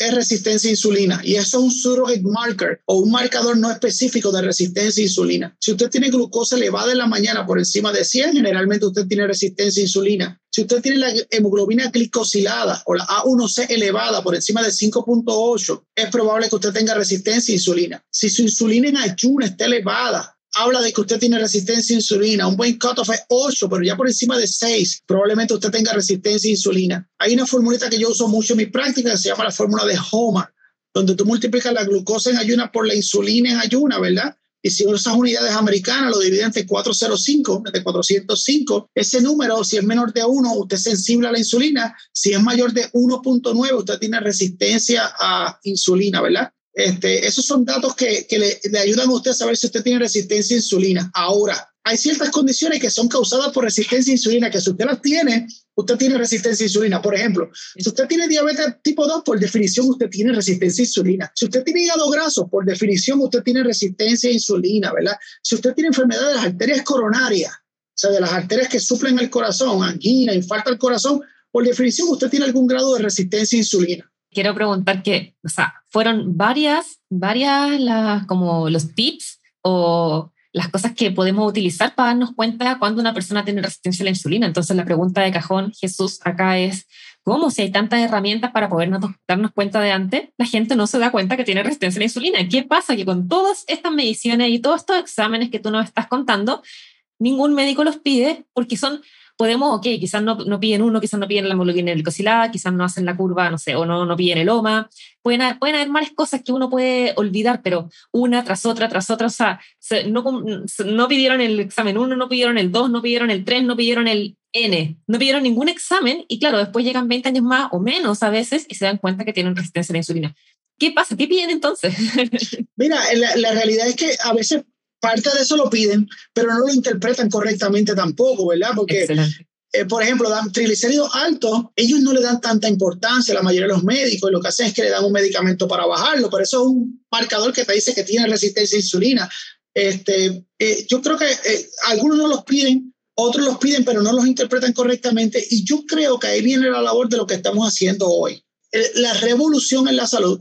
es resistencia a insulina y eso es un surrogate marker o un marcador no específico de resistencia a insulina. Si usted tiene glucosa elevada en la mañana por encima de 100, generalmente usted tiene resistencia a insulina. Si usted tiene la hemoglobina glicosilada o la A1C elevada por encima de 5.8, es probable que usted tenga resistencia a insulina. Si su insulina en ayuno está elevada, habla de que usted tiene resistencia a insulina. Un buen cutoff es 8, pero ya por encima de 6, probablemente usted tenga resistencia a insulina. Hay una formulita que yo uso mucho en mi práctica que se llama la fórmula de Homer, donde tú multiplicas la glucosa en ayuna por la insulina en ayuna, ¿verdad? Y si usas unidades americanas, lo divide entre 405, entre 405. Ese número, si es menor de 1, usted es sensible a la insulina. Si es mayor de 1.9, usted tiene resistencia a insulina, ¿verdad? Este, esos son datos que, le, le, ayudan a usted a saber si usted tiene resistencia a insulina. Ahora, hay ciertas condiciones que son causadas por resistencia a insulina, que si usted las tiene, usted tiene resistencia a insulina. Por ejemplo, si usted tiene diabetes tipo 2, por definición usted tiene resistencia a insulina. Si usted tiene hígado graso, por definición usted tiene resistencia a insulina, ¿verdad? Si usted tiene enfermedad de las arterias coronarias, o sea, de las arterias que suplen el corazón, angina, infarto al corazón, por definición usted tiene algún grado de resistencia a insulina quiero preguntar que, o sea, fueron varias, varias las, como los tips o las cosas que podemos utilizar para darnos cuenta cuando una persona tiene resistencia a la insulina. Entonces la pregunta de cajón, Jesús, acá es, ¿cómo si hay tantas herramientas para poder darnos cuenta de antes, la gente no se da cuenta que tiene resistencia a la insulina? ¿Qué pasa? Que con todas estas mediciones y todos estos exámenes que tú nos estás contando, ningún médico los pide porque son podemos, ok, quizás no, no piden uno, quizás no piden la hemoglobina glicosilada, quizás no hacen la curva, no sé, o no, no piden el OMA. Pueden, haber, pueden haber más cosas que uno puede olvidar, pero una tras otra, tras otra, o sea, no, no pidieron el examen 1, no pidieron el 2, no pidieron el 3, no pidieron el N, no pidieron ningún examen y claro, después llegan 20 años más o menos a veces y se dan cuenta que tienen resistencia a la insulina. ¿Qué pasa? ¿Qué piden entonces? <laughs> Mira, la, la realidad es que a veces parte de eso lo piden, pero no lo interpretan correctamente tampoco, ¿verdad? Porque eh, por ejemplo, dan triglicéridos altos, ellos no le dan tanta importancia a la mayoría de los médicos, lo que hacen es que le dan un medicamento para bajarlo, pero eso es un marcador que te dice que tiene resistencia a insulina. Este, eh, yo creo que eh, algunos no los piden, otros los piden, pero no los interpretan correctamente, y yo creo que ahí viene la labor de lo que estamos haciendo hoy. La revolución en la salud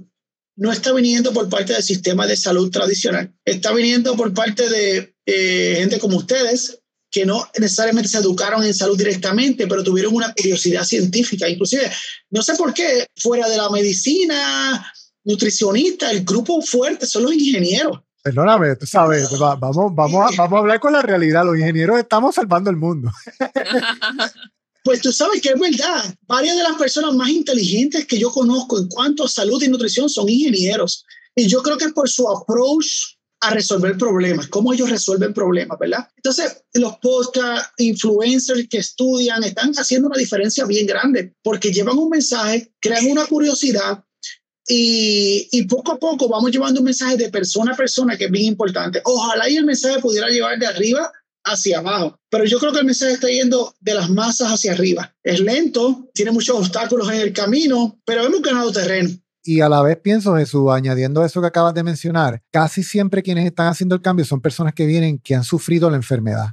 no está viniendo por parte del sistema de salud tradicional, está viniendo por parte de gente como ustedes, que no necesariamente se educaron en salud directamente, pero tuvieron una curiosidad científica. Inclusive, no sé por qué, fuera de la medicina, nutricionista, el grupo fuerte son los ingenieros. Perdóname, tú sabes, vamos, vamos, a, vamos a hablar con la realidad. Los ingenieros estamos salvando el mundo. <laughs> Pues tú sabes que es verdad. Varias de las personas más inteligentes que yo conozco en cuanto a salud y nutrición son ingenieros. Y yo creo que es por su approach a resolver problemas, cómo ellos resuelven problemas, ¿verdad? Entonces, los podcast influencers que estudian están haciendo una diferencia bien grande porque llevan un mensaje, crean una curiosidad y, y, poco a poco vamos llevando un mensaje de persona a persona que es bien importante. Ojalá y el mensaje pudiera llevar de arriba hacia abajo, pero yo creo que el mensaje está yendo de las masas hacia arriba. Es lento, tiene muchos obstáculos en el camino, pero hemos ganado terreno. Y a la vez pienso, Jesús, añadiendo eso que acabas de mencionar, casi siempre quienes están haciendo el cambio son personas que vienen, que han sufrido la enfermedad.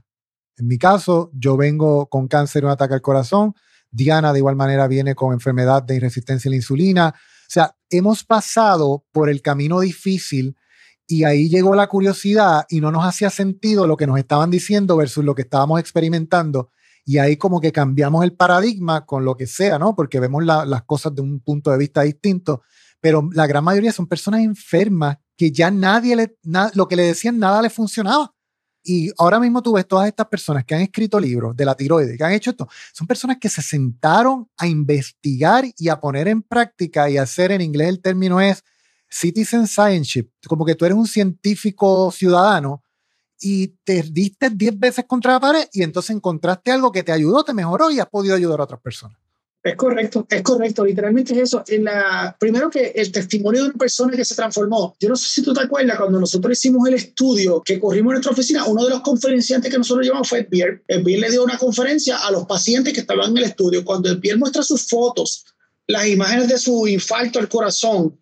En mi caso, yo vengo con cáncer un ataque al corazón. Diana de igual manera viene con enfermedad de resistencia a la insulina. O sea, hemos pasado por el camino difícil y ahí llegó la curiosidad y no nos hacía sentido lo que nos estaban diciendo versus lo que estábamos experimentando. Y ahí como que cambiamos el paradigma con lo que sea, ¿no? Porque vemos las cosas de un punto de vista distinto pero la gran mayoría son personas enfermas que ya nadie le, lo que le decían nada le funcionaba. Y ahora mismo tú ves todas estas personas que han escrito libros de la tiroides, que han hecho esto, son personas que se sentaron a investigar y a poner en práctica y hacer, en inglés el término es citizen science, como que tú eres un científico ciudadano y te diste 10 veces contra la pared y entonces encontraste algo que te ayudó, te mejoró y has podido ayudar a otras personas. Es correcto, es correcto, literalmente es eso. En la, primero que el testimonio de una persona que se transformó, yo no sé si tú te acuerdas, cuando nosotros hicimos el estudio que corrimos en nuestra oficina, uno de los conferenciantes que nosotros llevamos fue Pierre. Pierre le dio una conferencia a los pacientes que estaban en el estudio. Cuando Pierre muestra sus fotos, las imágenes de su infarto al corazón,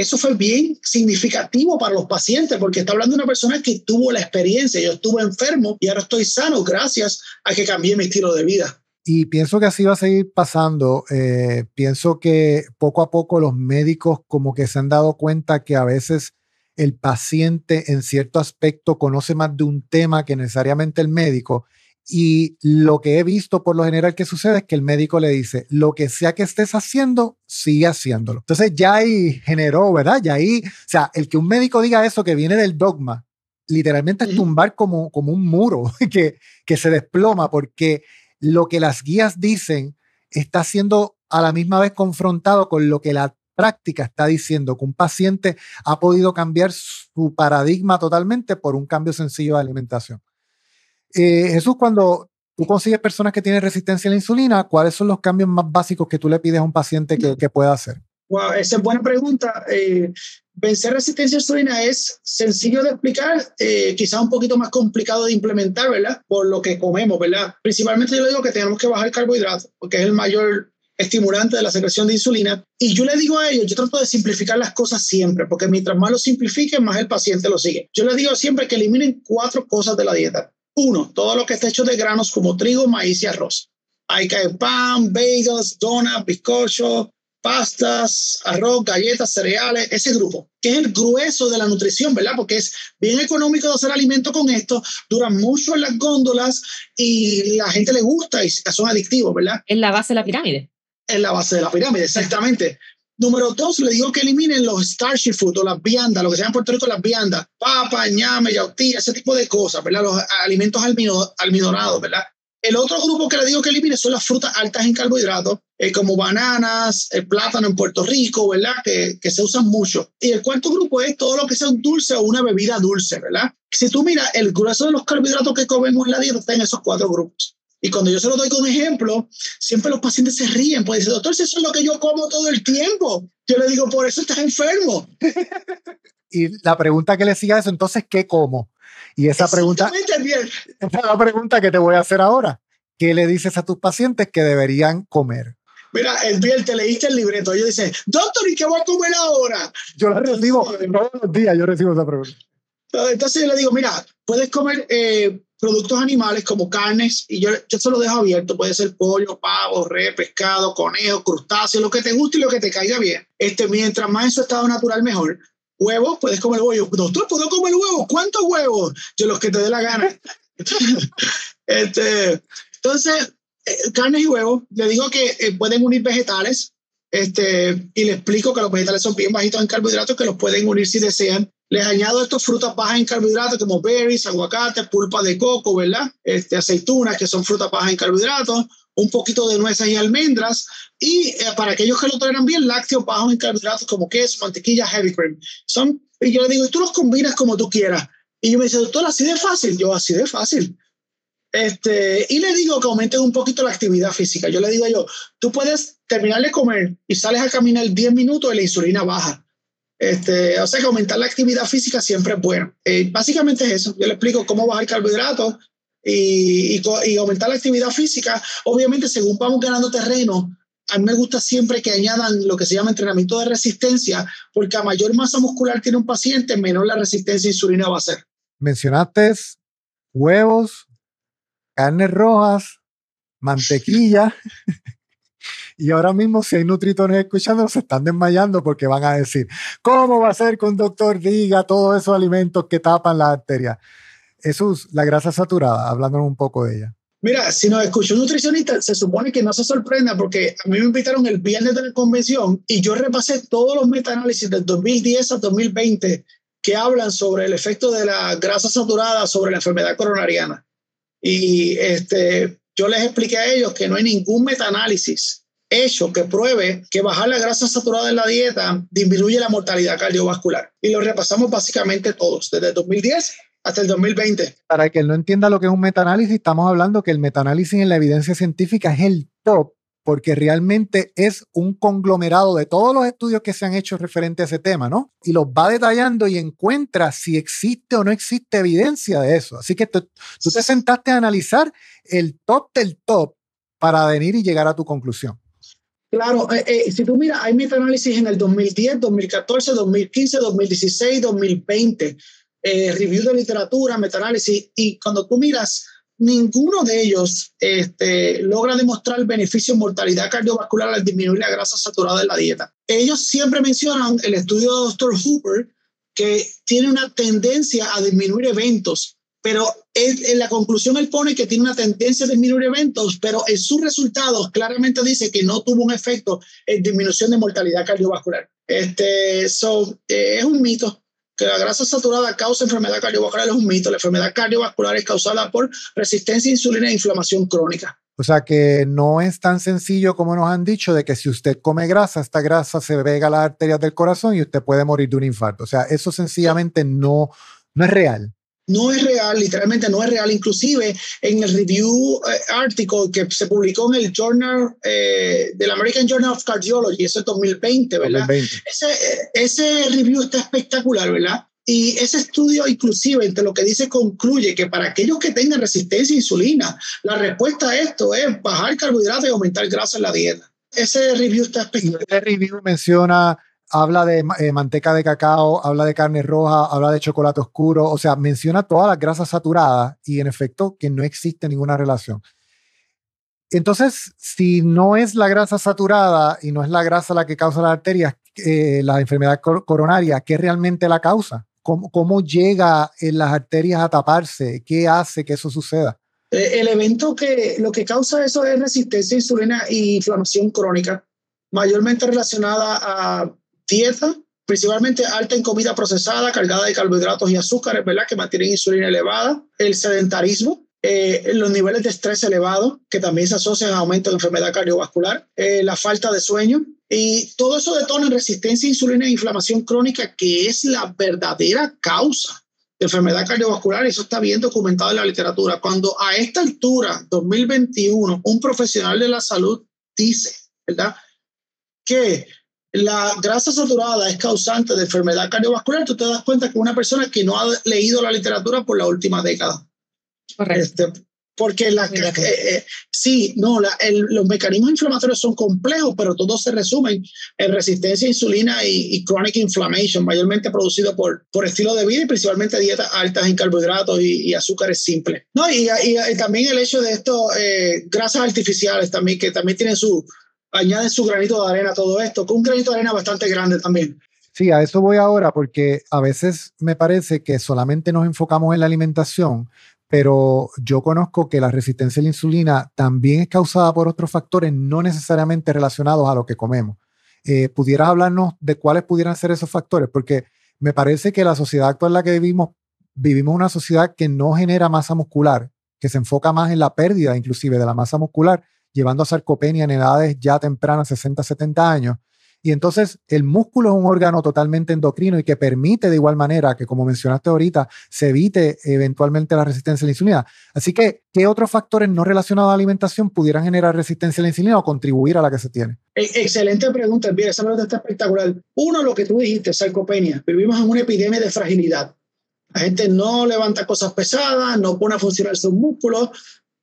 eso fue bien significativo para los pacientes porque está hablando de una persona que tuvo la experiencia. Yo estuve enfermo y ahora estoy sano gracias a que cambié mi estilo de vida. Y pienso que así va a seguir pasando. Eh, pienso que poco a poco los médicos como que se han dado cuenta que a veces el paciente en cierto aspecto conoce más de un tema que necesariamente el médico. Y lo que he visto por lo general que sucede es que el médico le dice, lo que sea que estés haciendo, sigue haciéndolo. Entonces ya ahí generó, ¿verdad? Ya ahí, o sea, el que un médico diga eso que viene del dogma, literalmente es tumbar como, como un muro <laughs> que, que se desploma porque lo que las guías dicen está siendo a la misma vez confrontado con lo que la práctica está diciendo, que un paciente ha podido cambiar su paradigma totalmente por un cambio sencillo de alimentación. Eh, Jesús, cuando tú consigues personas que tienen resistencia a la insulina, ¿cuáles son los cambios más básicos que tú le pides a un paciente que, que pueda hacer? Wow, esa es buena pregunta. Eh, vencer resistencia a insulina es sencillo de explicar, eh, quizás un poquito más complicado de implementar, ¿verdad? Por lo que comemos, ¿verdad? Principalmente yo digo que tenemos que bajar carbohidratos, porque es el mayor estimulante de la secreción de insulina. Y yo le digo a ellos, yo trato de simplificar las cosas siempre, porque mientras más lo simplifiquen, más el paciente lo sigue. Yo les digo siempre que eliminen cuatro cosas de la dieta. Uno, todo lo que está hecho de granos como trigo, maíz y arroz. Hay que pan, bagels, donuts, bizcocho, pastas, arroz, galletas, cereales, ese grupo, que es el grueso de la nutrición, ¿verdad? Porque es bien económico de hacer alimento con esto, duran mucho en las góndolas y la gente le gusta y son adictivos, ¿verdad? Es la base de la pirámide. Es la base de la pirámide, exactamente. Número dos, le digo que eliminen los starchy food o las viandas, lo que se llama en Puerto Rico las viandas, papa, ñame, yautía, ese tipo de cosas, ¿verdad? Los alimentos almidonados, ¿verdad? El otro grupo que le digo que elimine son las frutas altas en carbohidratos, eh, como bananas, el plátano en Puerto Rico, ¿verdad? Que, que, se usan mucho. Y el cuarto grupo es todo lo que sea un dulce o una bebida dulce, ¿verdad? Si tú miras, el grueso de los carbohidratos que comemos en la dieta está en esos cuatro grupos. Y cuando yo se lo doy con ejemplo, siempre los pacientes se ríen, pues dicen, doctor, eso es lo que yo como todo el tiempo. Yo le digo, por eso estás enfermo. <laughs> y la pregunta que le siga es, entonces, ¿qué como? Y esa pregunta, esa es la pregunta que te voy a hacer ahora. ¿qué le dices a tus pacientes que deberían comer? Mira, el día te leíste el libreto. Ellos dicen, doctor, ¿y qué voy a comer ahora? Yo la recibo todos los días, yo recibo esa pregunta. Entonces yo le digo, mira, puedes comer eh, productos animales como carnes, y yo, yo se lo dejo abierto, puede ser pollo, pavo, res, pescado, conejo, crustáceo, lo que te guste y lo que te caiga bien. Este, mientras más en su estado natural, mejor. Huevos, puedes comer huevos. Doctor, ¿puedo comer huevos? ¿Cuántos huevos? Yo los que te dé la gana. <laughs> este, entonces, eh, carnes y huevos, le digo que eh, pueden unir vegetales, este, y le explico que los vegetales son bien bajitos en carbohidratos, que los pueden unir si desean. Les añado estas frutas bajas en carbohidratos como berries, aguacate, pulpa de coco, ¿verdad? Este, aceitunas, que son frutas bajas en carbohidratos, un poquito de nueces y almendras. Y eh, para aquellos que lo toleran bien, lácteos bajos en carbohidratos como queso, mantequilla, heavy cream. Son, y yo le digo, y tú los combinas como tú quieras. Y yo me dice, doctor, así de fácil. Yo, así de fácil. Este, y le digo que aumenten un poquito la actividad física. Yo le digo yo, tú puedes terminar de comer y sales a caminar 10 minutos y la insulina baja. Este, o sea que aumentar la actividad física siempre es bueno. Eh, básicamente es eso. Yo le explico cómo bajar carbohidratos y, y, y, aumentar la actividad física. Obviamente, según vamos ganando terreno, a mí me gusta siempre que añadan lo que se llama entrenamiento de resistencia, porque a mayor masa muscular tiene un paciente, menor la resistencia insulina va a ser. Mencionaste huevos, carnes rojas, mantequilla. <laughs> y ahora mismo, si hay nutritones escuchando, se están desmayando porque van a decir, ¿cómo va a ser que un doctor diga todos esos alimentos que tapan la arteria? Jesús, la grasa saturada, hablándonos un poco de ella. Mira, si nos escuchó un nutricionista, se supone que no se sorprenda porque a mí me invitaron el viernes de la convención y yo repasé todos los metaanálisis del 2010 a 2020 que hablan sobre el efecto de la grasa saturada sobre la enfermedad coronariana. Y este, yo les expliqué a ellos que no hay ningún metaanálisis hecho que pruebe que bajar la grasa saturada en la dieta disminuye la mortalidad cardiovascular. Y lo repasamos básicamente todos, desde 2010 hasta el 2020. Para que no entienda lo que es un metaanálisis, estamos hablando que el metaanálisis en la evidencia científica es el top porque realmente es un conglomerado de todos los estudios que se han hecho referente a ese tema, ¿no? Y los va detallando y encuentra si existe o no existe evidencia de eso. Así que tú, te sentaste a analizar el top del top para venir y llegar a tu conclusión. Claro, eh, eh, si tú miras, hay metaanálisis en el 2010, 2014, 2015, 2016, 2020, review de literatura, metaanálisis, y cuando tú miras ninguno de ellos este, logra demostrar beneficio en mortalidad cardiovascular al disminuir la grasa saturada en la dieta. Ellos siempre mencionan el estudio de Dr. Hooper que tiene una tendencia a disminuir eventos, pero en la conclusión él pone que tiene una tendencia a disminuir eventos, pero en sus resultados claramente dice que no tuvo un efecto en disminución de mortalidad cardiovascular. Este, so, eh, es un mito que la grasa saturada causa enfermedad cardiovascular es un mito. La enfermedad cardiovascular es causada por resistencia a insulina e inflamación crónica. O sea que no es tan sencillo como nos han dicho de que si usted come grasa, esta grasa se pega a las arterias del corazón y usted puede morir de un infarto. O sea, eso sencillamente no, no es real. No es real, literalmente no es real. Inclusive en el review eh, article que se publicó en el Journal eh, del American Journal of Cardiology, eso es 2020, ¿verdad? Ese, ese review está espectacular, ¿verdad? Y ese estudio inclusive entre lo que dice concluye que para aquellos que tengan resistencia a insulina, la respuesta a esto es bajar carbohidratos y aumentar grasa en la dieta. Ese review está espectacular. Ese review menciona habla de eh, manteca de cacao, habla de carne roja, habla de chocolate oscuro, o sea, menciona todas las grasas saturadas y en efecto que no existe ninguna relación. Entonces, si no es la grasa saturada y no es la grasa la que causa las arterias, eh, la enfermedad coronaria, ¿qué realmente la causa? ¿Cómo, ¿Cómo, llega en las arterias a taparse? ¿Qué hace que eso suceda? Eh, el evento que lo que causa eso es resistencia a insulina e inflamación crónica, mayormente relacionada a dieta, principalmente alta en comida procesada, cargada de carbohidratos y azúcares, ¿verdad? Que mantienen insulina elevada, el sedentarismo, eh, los niveles de estrés elevados, que también se asocian a aumento de enfermedad cardiovascular, eh, la falta de sueño, y todo eso detona resistencia a insulina e inflamación crónica, que es la verdadera causa de enfermedad cardiovascular, y eso está bien documentado en la literatura. Cuando a esta altura, 2021, un profesional de la salud dice, ¿verdad? Que la grasa saturada es causante de enfermedad cardiovascular, tú te das cuenta que una persona que no ha leído la literatura por la última década. Correcto. Este, porque la, eh, eh, sí, no, los mecanismos inflamatorios son complejos, pero todos se resumen en resistencia a insulina y, chronic inflammation, mayormente producido por, por estilo de vida y principalmente dietas altas en carbohidratos y, azúcares simples. No, y, también el hecho de esto, eh, grasas artificiales también, que también tienen su, añaden su granito de arena a todo esto, con un granito de arena bastante grande también. Sí, a eso voy ahora porque a veces me parece que solamente nos enfocamos en la alimentación, pero yo conozco que la resistencia a la insulina también es causada por otros factores no necesariamente relacionados a lo que comemos. Eh, ¿Pudieras hablarnos de cuáles pudieran ser esos factores? Porque me parece que la sociedad actual en la que vivimos, vivimos una sociedad que no genera masa muscular, que se enfoca más en la pérdida inclusive de la masa muscular, llevando a sarcopenia en edades ya tempranas, 60, 70 años, y entonces el músculo es un órgano totalmente endocrino y que permite de igual manera que, como mencionaste ahorita, se evite eventualmente la resistencia a la insulina. Así que, ¿qué otros factores no relacionados a la alimentación pudieran generar resistencia a la insulina o contribuir a la que se tiene? E, excelente pregunta, Elvira. Esa pregunta está espectacular. Uno, lo que tú dijiste, sarcopenia. Vivimos en una epidemia de fragilidad. La gente no levanta cosas pesadas, no pone a funcionar sus músculos,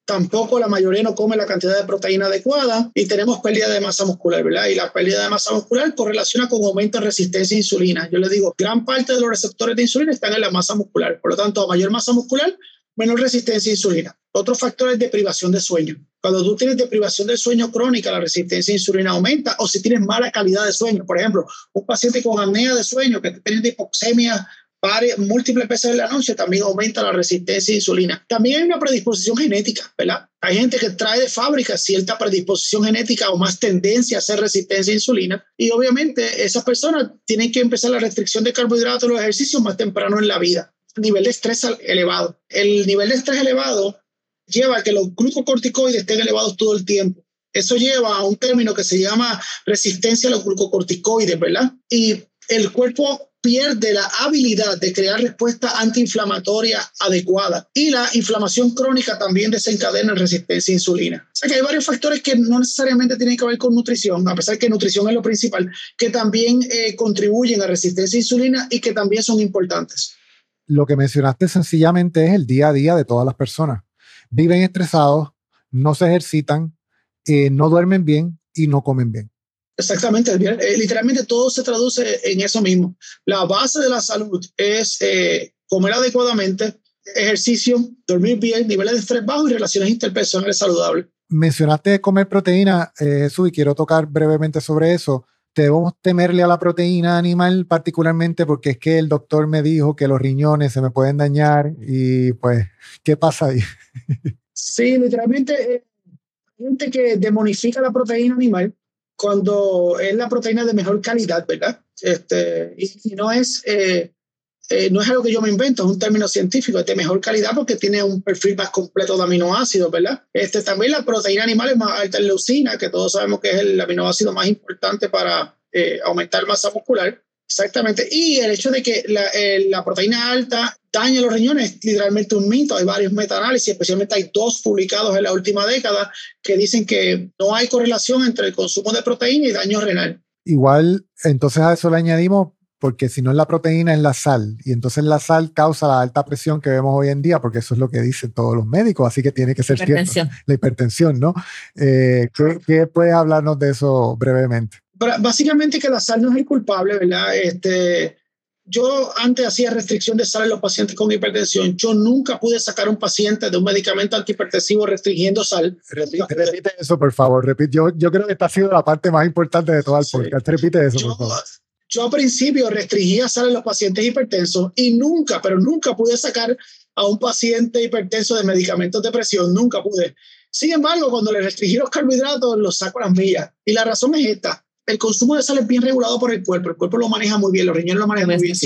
tampoco la mayoría no come la cantidad de proteína adecuada y tenemos pérdida de masa muscular, ¿verdad? Y la pérdida de masa muscular correlaciona con aumento de resistencia a insulina. Yo les digo, gran parte de los receptores de insulina están en la masa muscular. Por lo tanto, a mayor masa muscular, menor resistencia a insulina. Otro factor es deprivación de sueño. Cuando tú tienes deprivación de sueño crónica, la resistencia a insulina aumenta o si tienes mala calidad de sueño. Por ejemplo, un paciente con apnea de sueño que tiene hipoxemia múltiples veces en la noche, también aumenta la resistencia a insulina. También hay una predisposición genética, ¿verdad? Hay gente que trae de fábrica cierta predisposición genética o más tendencia a hacer resistencia a insulina. Y obviamente esas personas tienen que empezar la restricción de carbohidratos y los ejercicios más temprano en la vida. Nivel de estrés elevado. El nivel de estrés elevado lleva a que los glucocorticoides estén elevados todo el tiempo. Eso lleva a un término que se llama resistencia a los glucocorticoides, ¿verdad? Y el cuerpo pierde la habilidad de crear respuesta antiinflamatoria adecuada y la inflamación crónica también desencadena resistencia a insulina. O sea que hay varios factores que no necesariamente tienen que ver con nutrición, a pesar que nutrición es lo principal, que también eh, contribuyen a resistencia a insulina y que también son importantes. Lo que mencionaste sencillamente es el día a día de todas las personas. Viven estresados, no se ejercitan, eh, no duermen bien y no comen bien. Exactamente, eh, literalmente todo se traduce en eso mismo. La base de la salud es eh, comer adecuadamente, ejercicio, dormir bien, niveles de estrés bajo y relaciones interpersonales saludables. Mencionaste comer proteína, eh, y quiero tocar brevemente sobre eso. Debemos temerle a la proteína animal particularmente porque es que el doctor me dijo que los riñones se me pueden dañar y pues, ¿qué pasa ahí? <laughs> sí, literalmente eh, gente que demonifica la proteína animal cuando es la proteína de mejor calidad, ¿verdad? Este, y, no es... Eh, eh, no es algo que yo me invento, es un término científico, es de mejor calidad porque tiene un perfil más completo de aminoácidos, ¿verdad? Este, también la proteína animal es más alta en leucina, que todos sabemos que es el aminoácido más importante para eh, aumentar masa muscular. Exactamente. Y el hecho de que la, la, proteína alta daña los riñones es literalmente un mito. Hay varios metaanálisis, especialmente hay dos publicados en la última década que dicen que no hay correlación entre el consumo de proteína y daño renal. Igual, entonces a eso le añadimos, porque si no es la proteína, es la sal. Y entonces la sal causa la alta presión que vemos hoy en día, porque eso es lo que dicen todos los médicos, así que tiene que ser cierto. La hipertensión, ¿no? Eh, ¿qué, ¿Qué puedes hablarnos de eso brevemente? básicamente que la sal no es el culpable, ¿verdad? Este, yo antes hacía restricción de sal en los pacientes con hipertensión. Yo nunca pude sacar a un paciente de un medicamento antihipertensivo restringiendo sal. Repite, eso, por favor. Repite. Yo, yo creo que esta ha sido la parte más importante de todo el podcast. Repite eso, por favor. Yo al principio restringía sal en los pacientes hipertensos y nunca, pero nunca pude sacar a un paciente hipertenso de medicamentos de presión. Nunca pude. Sin embargo, cuando le restringí los carbohidratos, los saco a las millas. Y la razón es esta el consumo de sal es bien regulado por el cuerpo, el cuerpo lo maneja muy bien, los riñones lo manejan muy bien.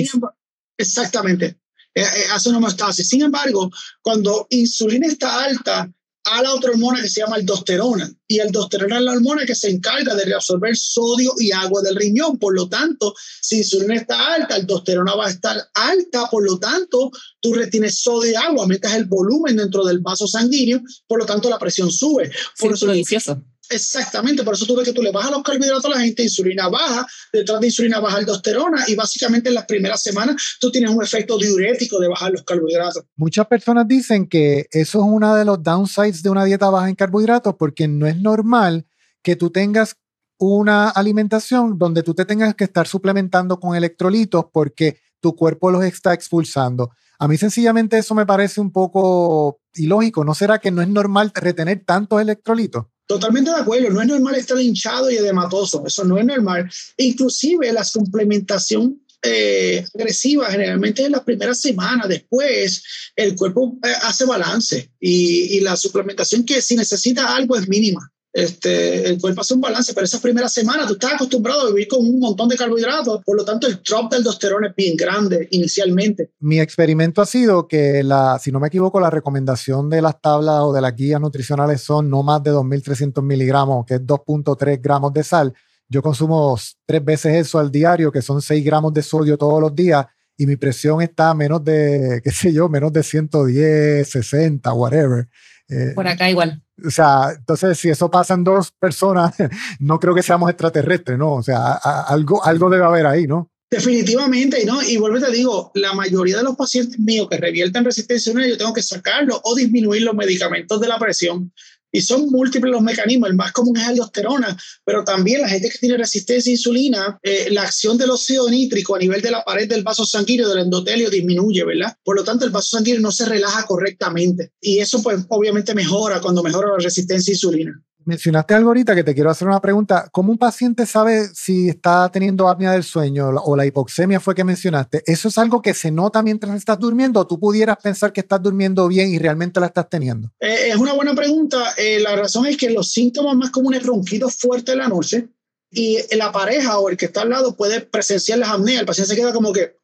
exactamente, eh, eh, hace una homeostasis. Sin embargo, cuando insulina está alta, a la otra hormona que se llama aldosterona. Y el aldosterona es la hormona que se encarga de reabsorber sodio y agua del riñón. Por lo tanto, si insulina está alta, el aldosterona va a estar alta. Por lo tanto, tú retienes sodio y agua, aumentas el volumen dentro del vaso sanguíneo. Por lo tanto, la presión sube. Por eso, Exactamente, por eso tú ves que tú le bajas los carbohidratos a la gente, insulina baja, detrás de insulina baja aldosterona y básicamente en las primeras semanas tú tienes un efecto diurético de bajar los carbohidratos. Muchas personas dicen que eso es uno de los downsides de una dieta baja en carbohidratos porque no es normal que tú tengas una alimentación donde tú te tengas que estar suplementando con electrolitos porque tu cuerpo los está expulsando. A mí sencillamente eso me parece un poco ilógico. ¿No será que no es normal retener tantos electrolitos? Totalmente de acuerdo, no es normal estar hinchado y edematoso, eso no es normal. Inclusive la suplementación eh, agresiva generalmente en las primeras semanas, después el cuerpo eh, hace balance y, y la suplementación que si necesita algo es mínima este, el cuerpo hace un balance, pero esas primeras semanas tú estás acostumbrado a vivir con un montón de carbohidratos, por lo tanto el drop del aldosterona es bien grande inicialmente. Mi experimento ha sido que, la, si no me equivoco, la recomendación de las tablas o de las guías nutricionales son no más de 2.300 miligramos, que es 2.3 gramos de sal. Yo consumo tres veces eso al diario, que son 6 gramos de sodio todos los días, y mi presión está a menos de, <laughs> qué sé yo, menos de 110, 60, whatever. Eh, por acá igual. O sea, entonces si eso pasa en dos personas, <laughs> no creo que seamos extraterrestres, ¿no? O sea, algo, algo debe haber ahí, ¿no? Definitivamente, ¿no? Y vuelvo te digo, la mayoría de los pacientes míos que revierten resistencia yo tengo que sacarlo o disminuir los medicamentos de la presión y son múltiples los mecanismos. El más común es aldosterona, pero también la gente que tiene resistencia a insulina, eh, la acción del óxido nítrico a nivel de la pared del vaso sanguíneo, del endotelio, disminuye, ¿verdad? Por lo tanto, el vaso sanguíneo no se relaja correctamente. Y eso, pues, obviamente mejora cuando mejora la resistencia a insulina mencionaste algo ahorita que te quiero hacer una pregunta. ¿Cómo un paciente sabe si está teniendo apnea del sueño o la hipoxemia fue que mencionaste? ¿Eso es algo que se nota mientras estás durmiendo o tú pudieras pensar que estás durmiendo bien y realmente la estás teniendo? Eh, es una buena pregunta. Eh, la razón es que los síntomas más comunes, ronquidos fuertes en la noche, y la pareja o el que está al lado puede presenciar la apnea. El paciente se queda como que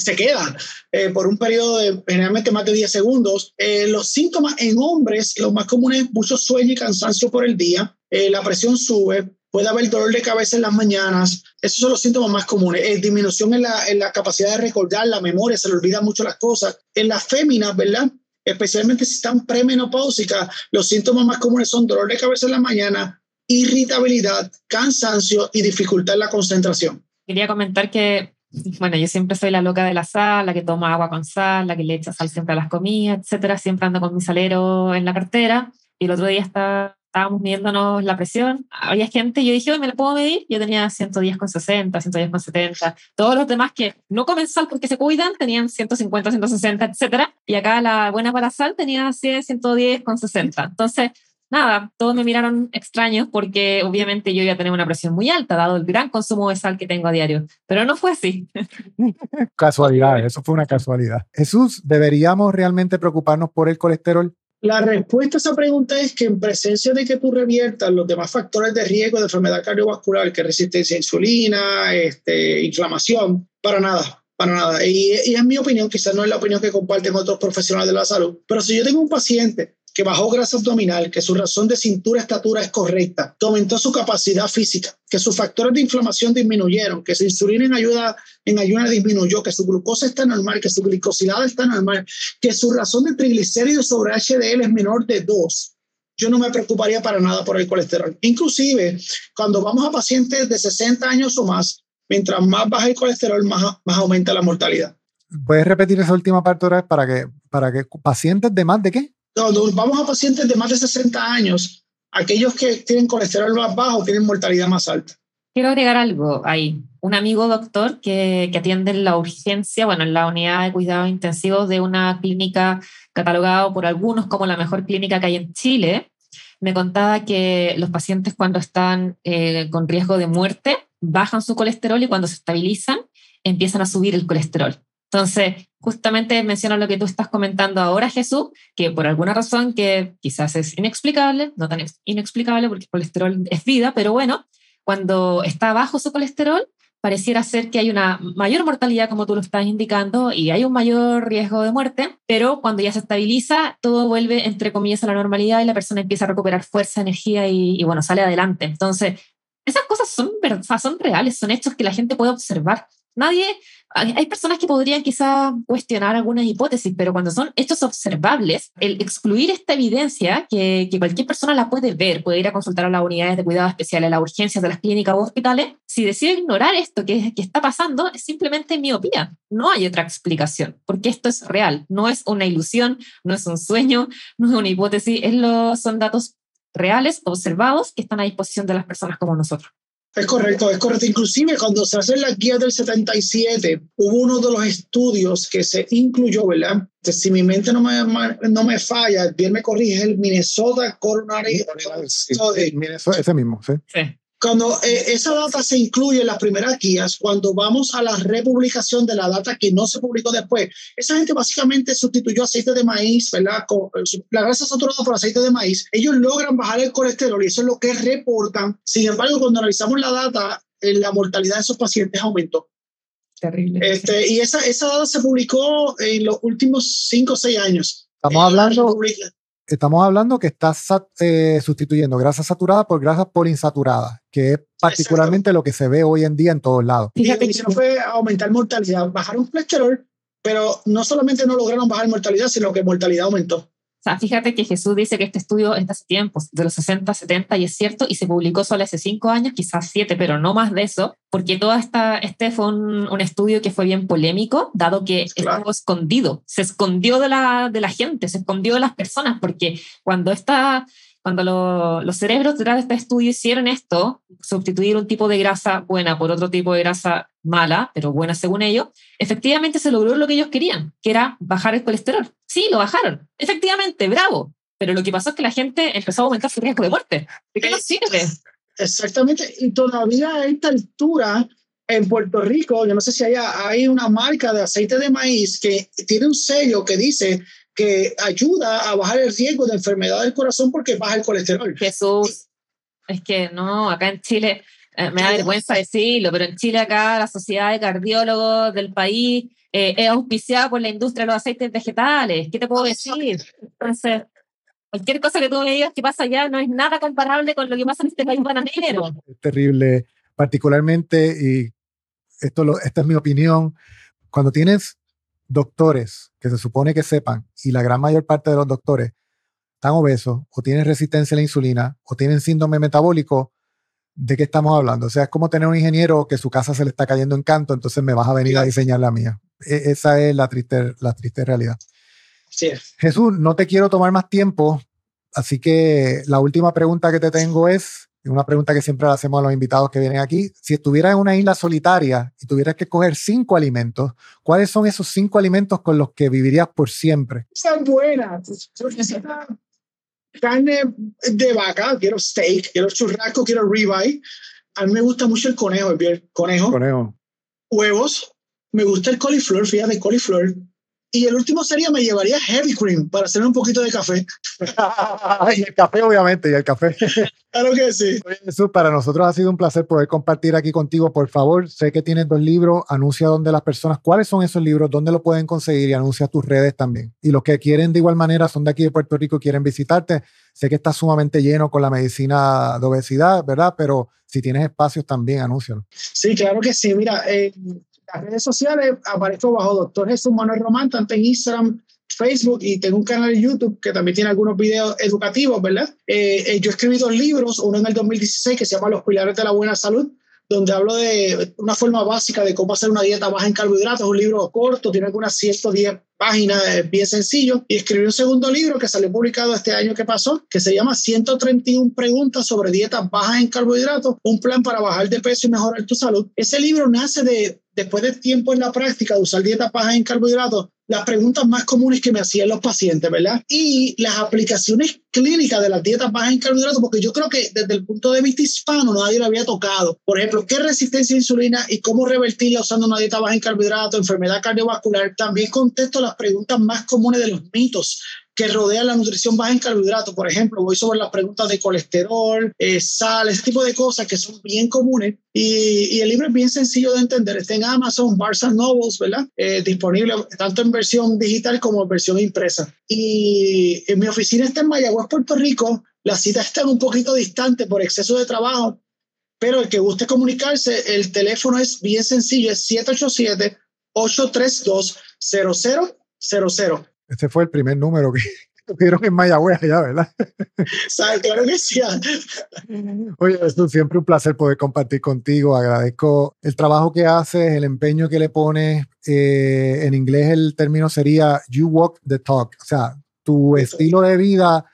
se queda eh, por un periodo de generalmente más de 10 segundos. Eh, los síntomas en hombres, los más comunes, mucho sueño y cansancio por el día, eh, la presión sube, puede haber dolor de cabeza en las mañanas, esos son los síntomas más comunes. disminución en la, en la capacidad de recordar, la memoria, se le olvidan mucho las cosas. En las féminas, ¿verdad? Especialmente si están premenopáusicas, los síntomas más comunes son dolor de cabeza en la mañana, irritabilidad, cansancio y dificultad en la concentración. Quería comentar que bueno, yo siempre soy la loca de la sal, la que toma agua con sal, la que le echa sal siempre a las comidas, etcétera. Siempre ando con mi salero en la cartera. Y el otro día está, estábamos midiéndonos la presión. Había gente, yo dije, ¿me la puedo medir? Yo tenía 110 con 60, 110 con 70. Todos los demás que no comen sal porque se cuidan tenían 150, 160, etcétera. Y acá la buena para sal tenía 100, 110 con 60. Entonces, nada, todos me miraron extraños porque obviamente yo iba a tener una presión muy alta, dado el gran consumo de sal que tengo a diario. Pero no fue así. <laughs> Casualidad, eso fue una casualidad. Jesús, ¿deberíamos realmente preocuparnos por el colesterol? La respuesta a esa pregunta es que en presencia de que tú reviertas los demás factores de riesgo de enfermedad cardiovascular, que resistencia a insulina, este, inflamación, para nada, para nada. Y, y es mi opinión, quizás no es la opinión que comparten otros profesionales de la salud, pero si yo tengo un paciente que bajó grasa abdominal, que su razón de cintura-estatura es correcta, que aumentó su capacidad física, que sus factores de inflamación disminuyeron, que su insulina en ayuda en disminuyó, que su glucosa está normal, que su glicosilada está normal, que su razón de triglicéridos sobre HDL es menor de 2. Yo no me preocuparía para nada por el colesterol. Inclusive, cuando vamos a pacientes de 60 años o más, mientras más baja el colesterol, más, más aumenta la mortalidad. ¿Puedes repetir esa última parte otra vez para que, para que pacientes de más de qué? Cuando vamos a pacientes de más de 60 años, aquellos que tienen colesterol más bajo tienen mortalidad más alta. Quiero agregar algo ahí. Un amigo doctor que, que atiende en la urgencia, bueno, en la unidad de cuidados intensivos de una clínica catalogada por algunos como la mejor clínica que hay en Chile, me contaba que los pacientes cuando están eh, con riesgo de muerte bajan su colesterol y cuando se estabilizan empiezan a subir el colesterol. Entonces, justamente menciono lo que tú estás comentando ahora, Jesús, que por alguna razón que quizás es inexplicable, no tan inexplicable porque el colesterol es vida, pero bueno, cuando está bajo su colesterol, pareciera ser que hay una mayor mortalidad, como tú lo estás indicando, y hay un mayor riesgo de muerte, pero cuando ya se estabiliza, todo vuelve, entre comillas, a la normalidad y la persona empieza a recuperar fuerza, energía y, y bueno, sale adelante. Entonces, esas cosas son, son reales, son hechos que la gente puede observar. Nadie, hay personas que podrían quizá cuestionar algunas hipótesis, pero cuando son hechos observables, el excluir esta evidencia, que, que cualquier persona la puede ver, puede ir a consultar a las unidades de cuidado especial, a las urgencias de las clínicas o hospitales, si decide ignorar esto que, que está pasando, es simplemente miopía. No hay otra explicación, porque esto es real, no es una ilusión, no es un sueño, no es una hipótesis, es lo, son datos reales, observados, que están a disposición de las personas como nosotros. Es correcto, es correcto. Inclusive cuando se hace la guía del 77, hubo uno de los estudios que se incluyó, ¿verdad? Si mi mente no me, no me falla, bien me corrige, el Minnesota Coronary. Sí, ese mismo, sí. Sí. Cuando eh, esa data se incluye en las primeras guías, cuando vamos a la republicación de la data que no se publicó después, esa gente básicamente sustituyó aceite de maíz, ¿verdad? Con, la grasa saturada por aceite de maíz. Ellos logran bajar el colesterol y eso es lo que reportan. Sin embargo, cuando analizamos la data, eh, la mortalidad de esos pacientes aumentó. Terrible. Este, y esa, esa data se publicó en los últimos cinco o seis años. Estamos hablando, estamos hablando que estás eh, sustituyendo grasa saturada por grasa poliinsaturadas, que es particularmente lo que se ve hoy en día en todos lados. Fíjate que no fue aumentar mortalidad, bajaron colesterol, pero no solamente no lograron bajar mortalidad, sino que mortalidad aumentó. O sea, fíjate que Jesús dice que este estudio es de hace tiempos, de los 60, 70, y es cierto, y se publicó solo hace cinco años, quizás siete, pero no más de eso, porque todo esta, este fue un, un estudio que fue bien polémico, dado que Claro. estuvo escondido, se escondió de la, de la gente, se escondió de las personas, porque cuando esta, cuando lo- los cerebros detrás de este estudio hicieron esto, sustituir un tipo de grasa buena por otro tipo de grasa mala, pero buena según ellos, efectivamente se logró lo que ellos querían, que era bajar el colesterol. Sí, lo bajaron. Efectivamente, bravo. Pero lo que pasó es que la gente empezó a aumentar su riesgo de muerte. ¿De qué nos sirve? Exactamente, y todavía a esta altura en Puerto Rico, yo no sé si hay, hay una marca de aceite de maíz que tiene un sello que dice que ayuda a bajar el riesgo de enfermedad del corazón porque baja el colesterol. Jesús, es que no, acá en Chile, eh, me da vergüenza decirlo, pero en Chile acá la sociedad de cardiólogos del país eh, es auspiciada por la industria de los aceites vegetales. ¿Qué te puedo decir? Entonces, cualquier cosa que tú me digas que pasa allá no es nada comparable con lo que pasa en este país bananero. Es terrible, particularmente, y esto lo, esta es mi opinión, cuando tienes doctores que se supone que sepan, y la gran mayor parte de los doctores están obesos, o tienen resistencia a la insulina, o tienen síndrome metabólico, ¿de qué estamos hablando? O sea, es como tener un ingeniero que su casa se le está cayendo en canto, entonces me vas a venir a diseñar la mía. E- esa es la triste, la triste realidad. Sí. Jesús, no te quiero tomar más tiempo, así que la última pregunta que te tengo es una pregunta que siempre le hacemos a los invitados que vienen aquí. Si estuvieras en una isla solitaria y tuvieras que coger cinco alimentos, ¿cuáles son esos cinco alimentos con los que vivirías por siempre? Están buenas. Carne de vaca, quiero steak, quiero churrasco, quiero ribeye. A mí me gusta mucho el conejo, el conejo. Conejo. Huevos, me gusta el coliflor, fíjate, coliflor. Y el último sería, me llevaría heavy cream para hacer un poquito de café. <laughs> y el café, obviamente, y el café. <laughs> Claro que sí. Oye, Jesús, para nosotros ha sido un placer poder compartir aquí contigo. Por favor, sé que tienes dos libros, anuncia dónde las personas, cuáles son esos libros, dónde lo pueden conseguir y anuncia tus redes también. Y los que quieren de igual manera son de aquí de Puerto Rico, quieren visitarte. Sé que está sumamente lleno con la medicina de obesidad, ¿verdad? Pero si tienes espacios también, anúncialo. Sí, claro que sí. Mira, en las redes sociales aparezco bajo Doctor Jesús Manuel Román, tanto en Instagram, Facebook y tengo un canal de YouTube que también tiene algunos videos educativos, ¿verdad? Eh, eh, yo he escrito dos libros, uno en el 2016 que se llama Los Pilares de la Buena Salud, donde hablo de una forma básica de cómo hacer una dieta baja en carbohidratos, un libro corto, tiene algunas 110 páginas, es bien sencillo. Y escribí un segundo libro que salió publicado este año que pasó, que se llama 131 preguntas sobre dietas bajas en carbohidratos, un plan para bajar de peso y mejorar tu salud. Ese libro nace de, después de tiempo en la práctica de usar dietas bajas en carbohidratos, las preguntas más comunes que me hacían los pacientes, ¿verdad? Y las aplicaciones clínicas de las dietas bajas en carbohidratos, porque yo creo que desde el punto de vista hispano nadie lo había tocado. Por ejemplo, ¿qué es resistencia a insulina y cómo revertirla usando una dieta baja en carbohidratos, enfermedad cardiovascular? También contesto las preguntas más comunes de los mitos que rodean la nutrición baja en carbohidratos. Por ejemplo, voy sobre las preguntas de colesterol, eh, sal, ese tipo de cosas que son bien comunes. Y, el libro es bien sencillo de entender. Está en Amazon, Barnes Nobles, ¿verdad? Eh, disponible tanto en versión digital como en versión impresa. Y en mi oficina está en Mayagüez, Puerto Rico. Las citas están un poquito distantes por exceso de trabajo, pero el que guste comunicarse, el teléfono es bien sencillo, es 787-832-0000. Este fue el primer número que <laughs> tuvieron en Mayagüez allá, ¿verdad? ¿Sabes? Claro que sí. Oye, es siempre un placer poder compartir contigo. Agradezco el trabajo que haces, el empeño que le pones. Eh, en inglés el término sería you walk the talk. O sea, tu estilo de vida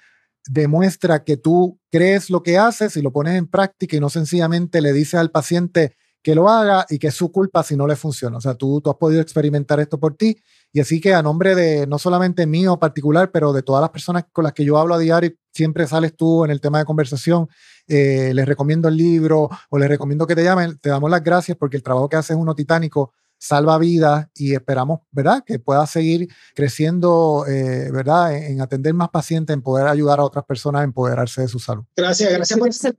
demuestra que tú crees lo que haces y lo pones en práctica y no sencillamente le dices al paciente que lo haga y que es su culpa si no le funciona. O sea, tú, tú has podido experimentar esto por ti y así que a nombre de no solamente mío particular, pero de todas las personas con las que yo hablo a diario, siempre sales tú en el tema de conversación, eh, les recomiendo el libro o les recomiendo que te llamen, te damos las gracias porque el trabajo que haces es uno titánico salva vidas y esperamos, ¿verdad? Que pueda seguir creciendo, eh, ¿verdad? En, atender más pacientes, en poder ayudar a otras personas a empoderarse de su salud. Gracias, gracias por ese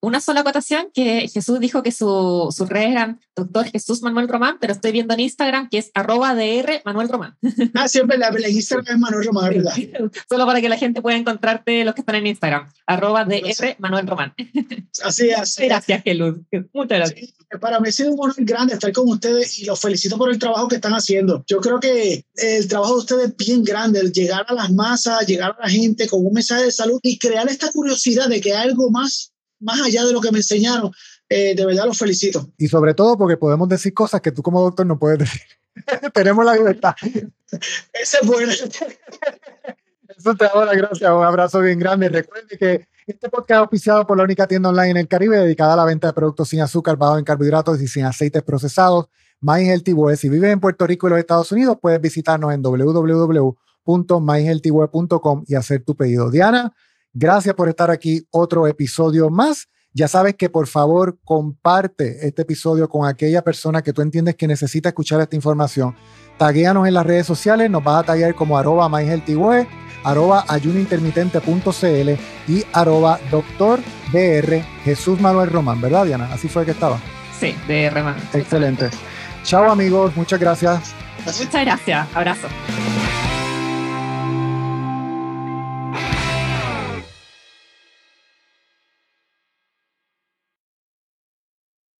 una sola acotación, que Jesús dijo que su, sus redes eran doctor Jesús Manuel Román, pero estoy viendo en Instagram que es arroba DR Manuel Román. <laughs> Ah, siempre la, la Instagram es Manuel Román, ¿verdad? <laughs> Solo para que la gente pueda encontrarte los que están en Instagram, arroba DR Manuel Román. <laughs> Así es. Gracias, Jesús. Muchas gracias. para mí ha sido un honor grande estar con ustedes y los felicito por el trabajo que están haciendo. Yo creo que el trabajo de ustedes es bien grande, el llegar a las masas, llegar a la gente con un mensaje de salud y crear esta curiosidad de que hay algo más más allá de lo que me enseñaron, eh, de verdad los felicito. Y sobre todo porque podemos decir cosas que tú como doctor no puedes decir. <laughs> Tenemos la libertad. Ese es bueno. Eso te da las gracias. Un abrazo bien grande. Recuerde que este podcast es auspiciado por la única tienda online en el Caribe dedicada a la venta de productos sin azúcar, bajo en carbohidratos y sin aceites procesados. My Healthy Si vives en Puerto Rico y los Estados Unidos, puedes visitarnos en www.myhealthyweb.com y hacer tu pedido. Diana, Gracias por estar aquí otro episodio más. Ya sabes que por favor comparte este episodio con aquella persona que tú entiendes que necesita escuchar esta información. Taguéanos en las redes sociales, nos vas a taguear como arroba myhealthyweb, arroba ayunointermitente.cl y arroba doctor DR Jesús Manuel Román, ¿verdad Diana? Así fue que estaba. Sí, DR Excelente. Chao amigos, muchas gracias. Muchas gracias, abrazo.